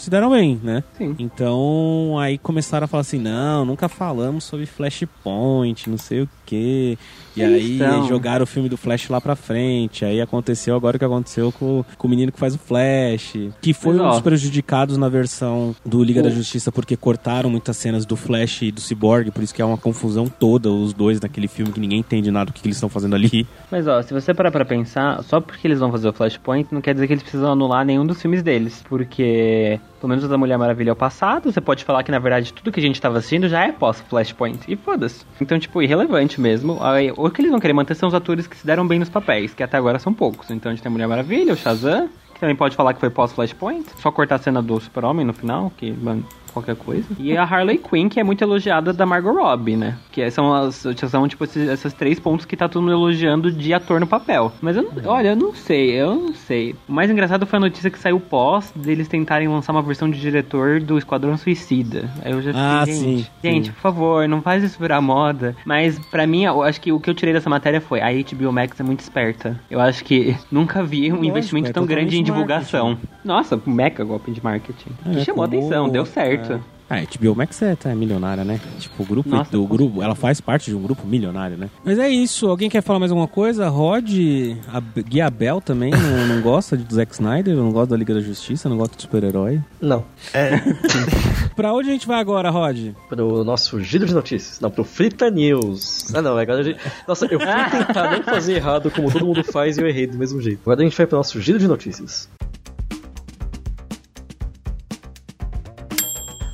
se deram bem, né? Sim. Então aí começaram a falar assim, não, nunca falamos sobre Flashpoint, não sei o quê. E aí Então. jogaram o filme do Flash lá pra frente. Aí aconteceu agora o que aconteceu com, com o menino que faz o Flash. Que foi Mas, um dos prejudicados na versão do Liga da Justiça, porque cortaram muitas cenas do Flash e do Cyborg, por isso que é uma confusão toda, os dois naquele filme que ninguém entende nada do que, que eles estão fazendo ali. Mas ó, se você parar pra pensar, só porque eles vão fazer o Flashpoint, não quer dizer que eles precisam anular nenhum dos filmes deles. Porque, pelo menos da Mulher Maravilha é o passado, você pode falar que na verdade tudo que a gente tava assistindo já é pós-Flashpoint. E foda-se. Então, tipo, irrelevante mesmo. Aí, O que eles vão querer manter são os atores que se deram bem nos papéis, que até agora são poucos. Então a gente tem a Mulher Maravilha, o Shazam, que também pode falar que foi pós-Flashpoint. Só cortar a cena do Super-Homem no final, que, mano, qualquer coisa. E a Harley Quinn, que é muito elogiada da Margot Robbie, né? Que são, as, são tipo, esses, esses três pontos que tá todo mundo elogiando de ator no papel. Mas eu, não- olha, eu não sei, eu não sei. O mais engraçado foi a notícia que saiu pós deles tentarem lançar uma versão de diretor do Esquadrão Suicida. Aí eu já fiquei, Ah, gente, sim, gente, sim. por favor, não faz isso virar moda. Mas pra mim, eu acho que o que eu tirei dessa matéria foi a HBO Max é muito esperta. Eu acho que nunca vi um Lógico, investimento é tão grande em divulgação. Nossa, um mega golpe de marketing. É, que chamou atenção, deu certo. É. Ah, a HBO Max é, tá, milionária, né? Tipo, o grupo, Nossa, o com grupo, ela faz parte de um grupo milionário, né? Mas é isso. Alguém quer falar mais alguma coisa? Rod, a B- Gui Abel também não, não gosta de Zack Snyder, não gosta da Liga da Justiça, não gosta de super-herói. Não. Pra onde a gente vai agora, Rod? Pro nosso giro de notícias. Não, pro Frita News. Ah, não, agora a gente. Nossa, eu fui tentar não fazer errado como todo mundo faz e eu errei do mesmo jeito. Agora a gente vai pro nosso giro de notícias.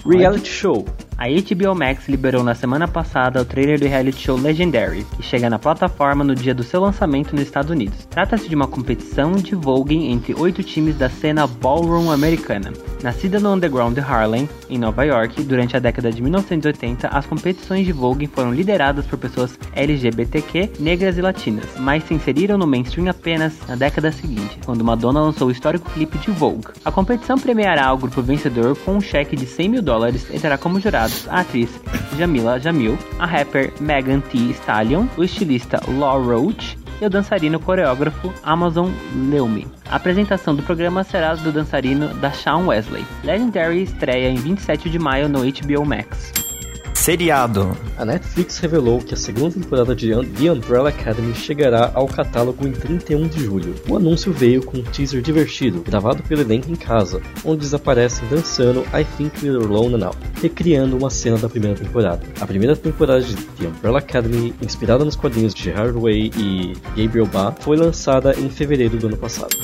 Reality Show. A HBO Max liberou na semana passada o trailer do reality show Legendary, que chega na plataforma no dia do seu lançamento nos Estados Unidos. Trata-se de uma competição de voguing entre oito times da cena ballroom americana. Nascida no underground de Harlem, em Nova York, durante a década de 1980, as competições de voguing foram lideradas por pessoas LGBTQ, negras e latinas, mas se inseriram no mainstream apenas na década seguinte, quando Madonna lançou o histórico clipe de Vogue. A competição premiará o grupo vencedor com um cheque de 100 mil dólares e terá como a atriz Jamila Jamil, a rapper Megan Thee Stallion, o estilista Law Roach e o dançarino coreógrafo Amazon Leume. A apresentação do programa será do dançarino da Shawn Wesley. Legendary estreia em 27 de maio no HBO Max. Seriado. A Netflix revelou que a segunda temporada de The Umbrella Academy chegará ao catálogo em 31 de julho. O anúncio veio com um teaser divertido, gravado pelo elenco em casa, onde eles aparecem dançando I Think We're Alone Now, recriando uma cena da primeira temporada. A primeira temporada de The Umbrella Academy, inspirada nos quadrinhos de Gerard Way e Gabriel Ba, foi lançada em fevereiro do ano passado.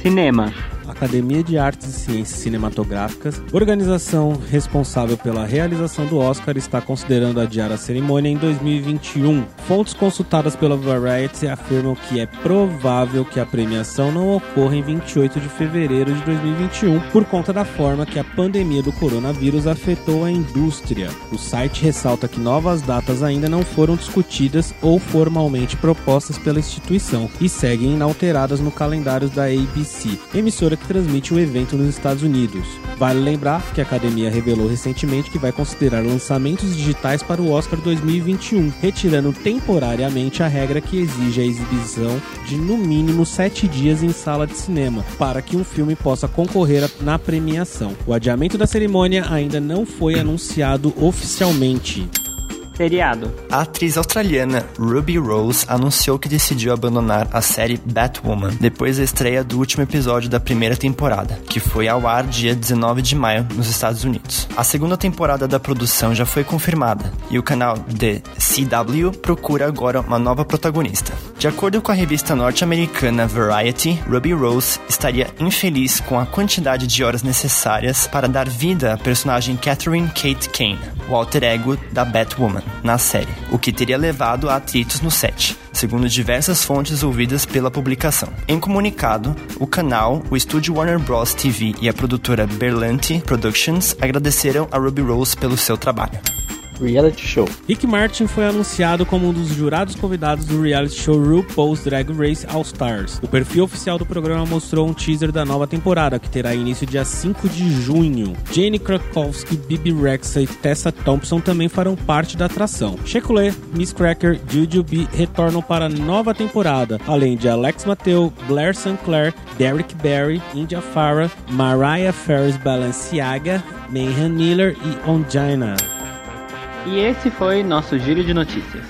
Cinema. Academia de Artes e Ciências Cinematográficas, organização responsável pela realização do Oscar, está considerando adiar a cerimônia em 2021. Fontes consultadas pela Variety afirmam que é provável que a premiação não ocorra em 28 de fevereiro de 2021, por conta da forma que a pandemia do coronavírus afetou a indústria. O site ressalta que novas datas ainda não foram discutidas ou formalmente propostas pela instituição e seguem inalteradas no calendário da ABC, emissora que transmite o evento nos Estados Unidos. Vale lembrar que a academia revelou recentemente que vai considerar lançamentos digitais para o Oscar 2021, retirando temporariamente a regra que exige a exibição de no mínimo sete dias em sala de cinema, para que um filme possa concorrer na premiação. O adiamento da cerimônia ainda não foi anunciado oficialmente. Seriado. A atriz australiana Ruby Rose anunciou que decidiu abandonar a série Batwoman depois da estreia do último episódio da primeira temporada, que foi ao ar dia 19 de maio nos Estados Unidos. A segunda temporada da produção já foi confirmada e o canal The CW procura agora uma nova protagonista. De acordo com a revista norte-americana Variety, Ruby Rose estaria infeliz com a quantidade de horas necessárias para dar vida à personagem Catherine Kate Kane, o alter ego da Batwoman na série, o que teria levado a atritos no set, segundo diversas fontes ouvidas pela publicação. Em comunicado, o canal, o estúdio Warner Bros. TV e a produtora Berlanti Productions agradeceram a Ruby Rose pelo seu trabalho. Reality show. Rick Martin foi anunciado como um dos jurados convidados do reality show RuPaul's Drag Race All Stars. O perfil oficial do programa mostrou um teaser da nova temporada, que terá início dia 5 de junho. Jane Krakowski, Bibi Rexa e Tessa Thompson também farão parte da atração. Shekulé, Miss Cracker e Jujubee retornam para a nova temporada, além de Alex Mateu, Blair Sinclair, Derek Barry, India Farah, Mariah Ferris Balenciaga, Mayhem Miller e Ongina. E esse foi nosso giro de notícias.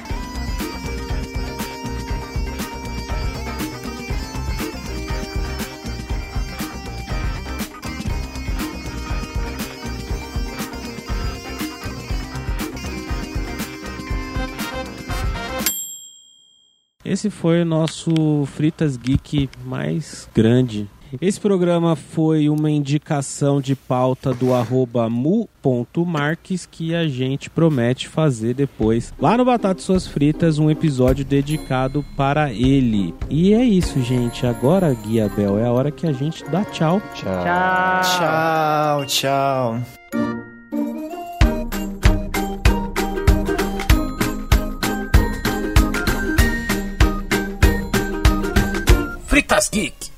Esse foi o nosso Fritas Geek mais grande. Esse programa foi uma indicação de pauta do arroba mu.marques que a gente promete fazer depois. Lá no Batata Suas Fritas, um episódio dedicado para ele. E é isso, gente. Agora, Guia Bel, é a hora que a gente dá tchau. Tchau. Tchau. Tchau, tchau. Fritas Geek!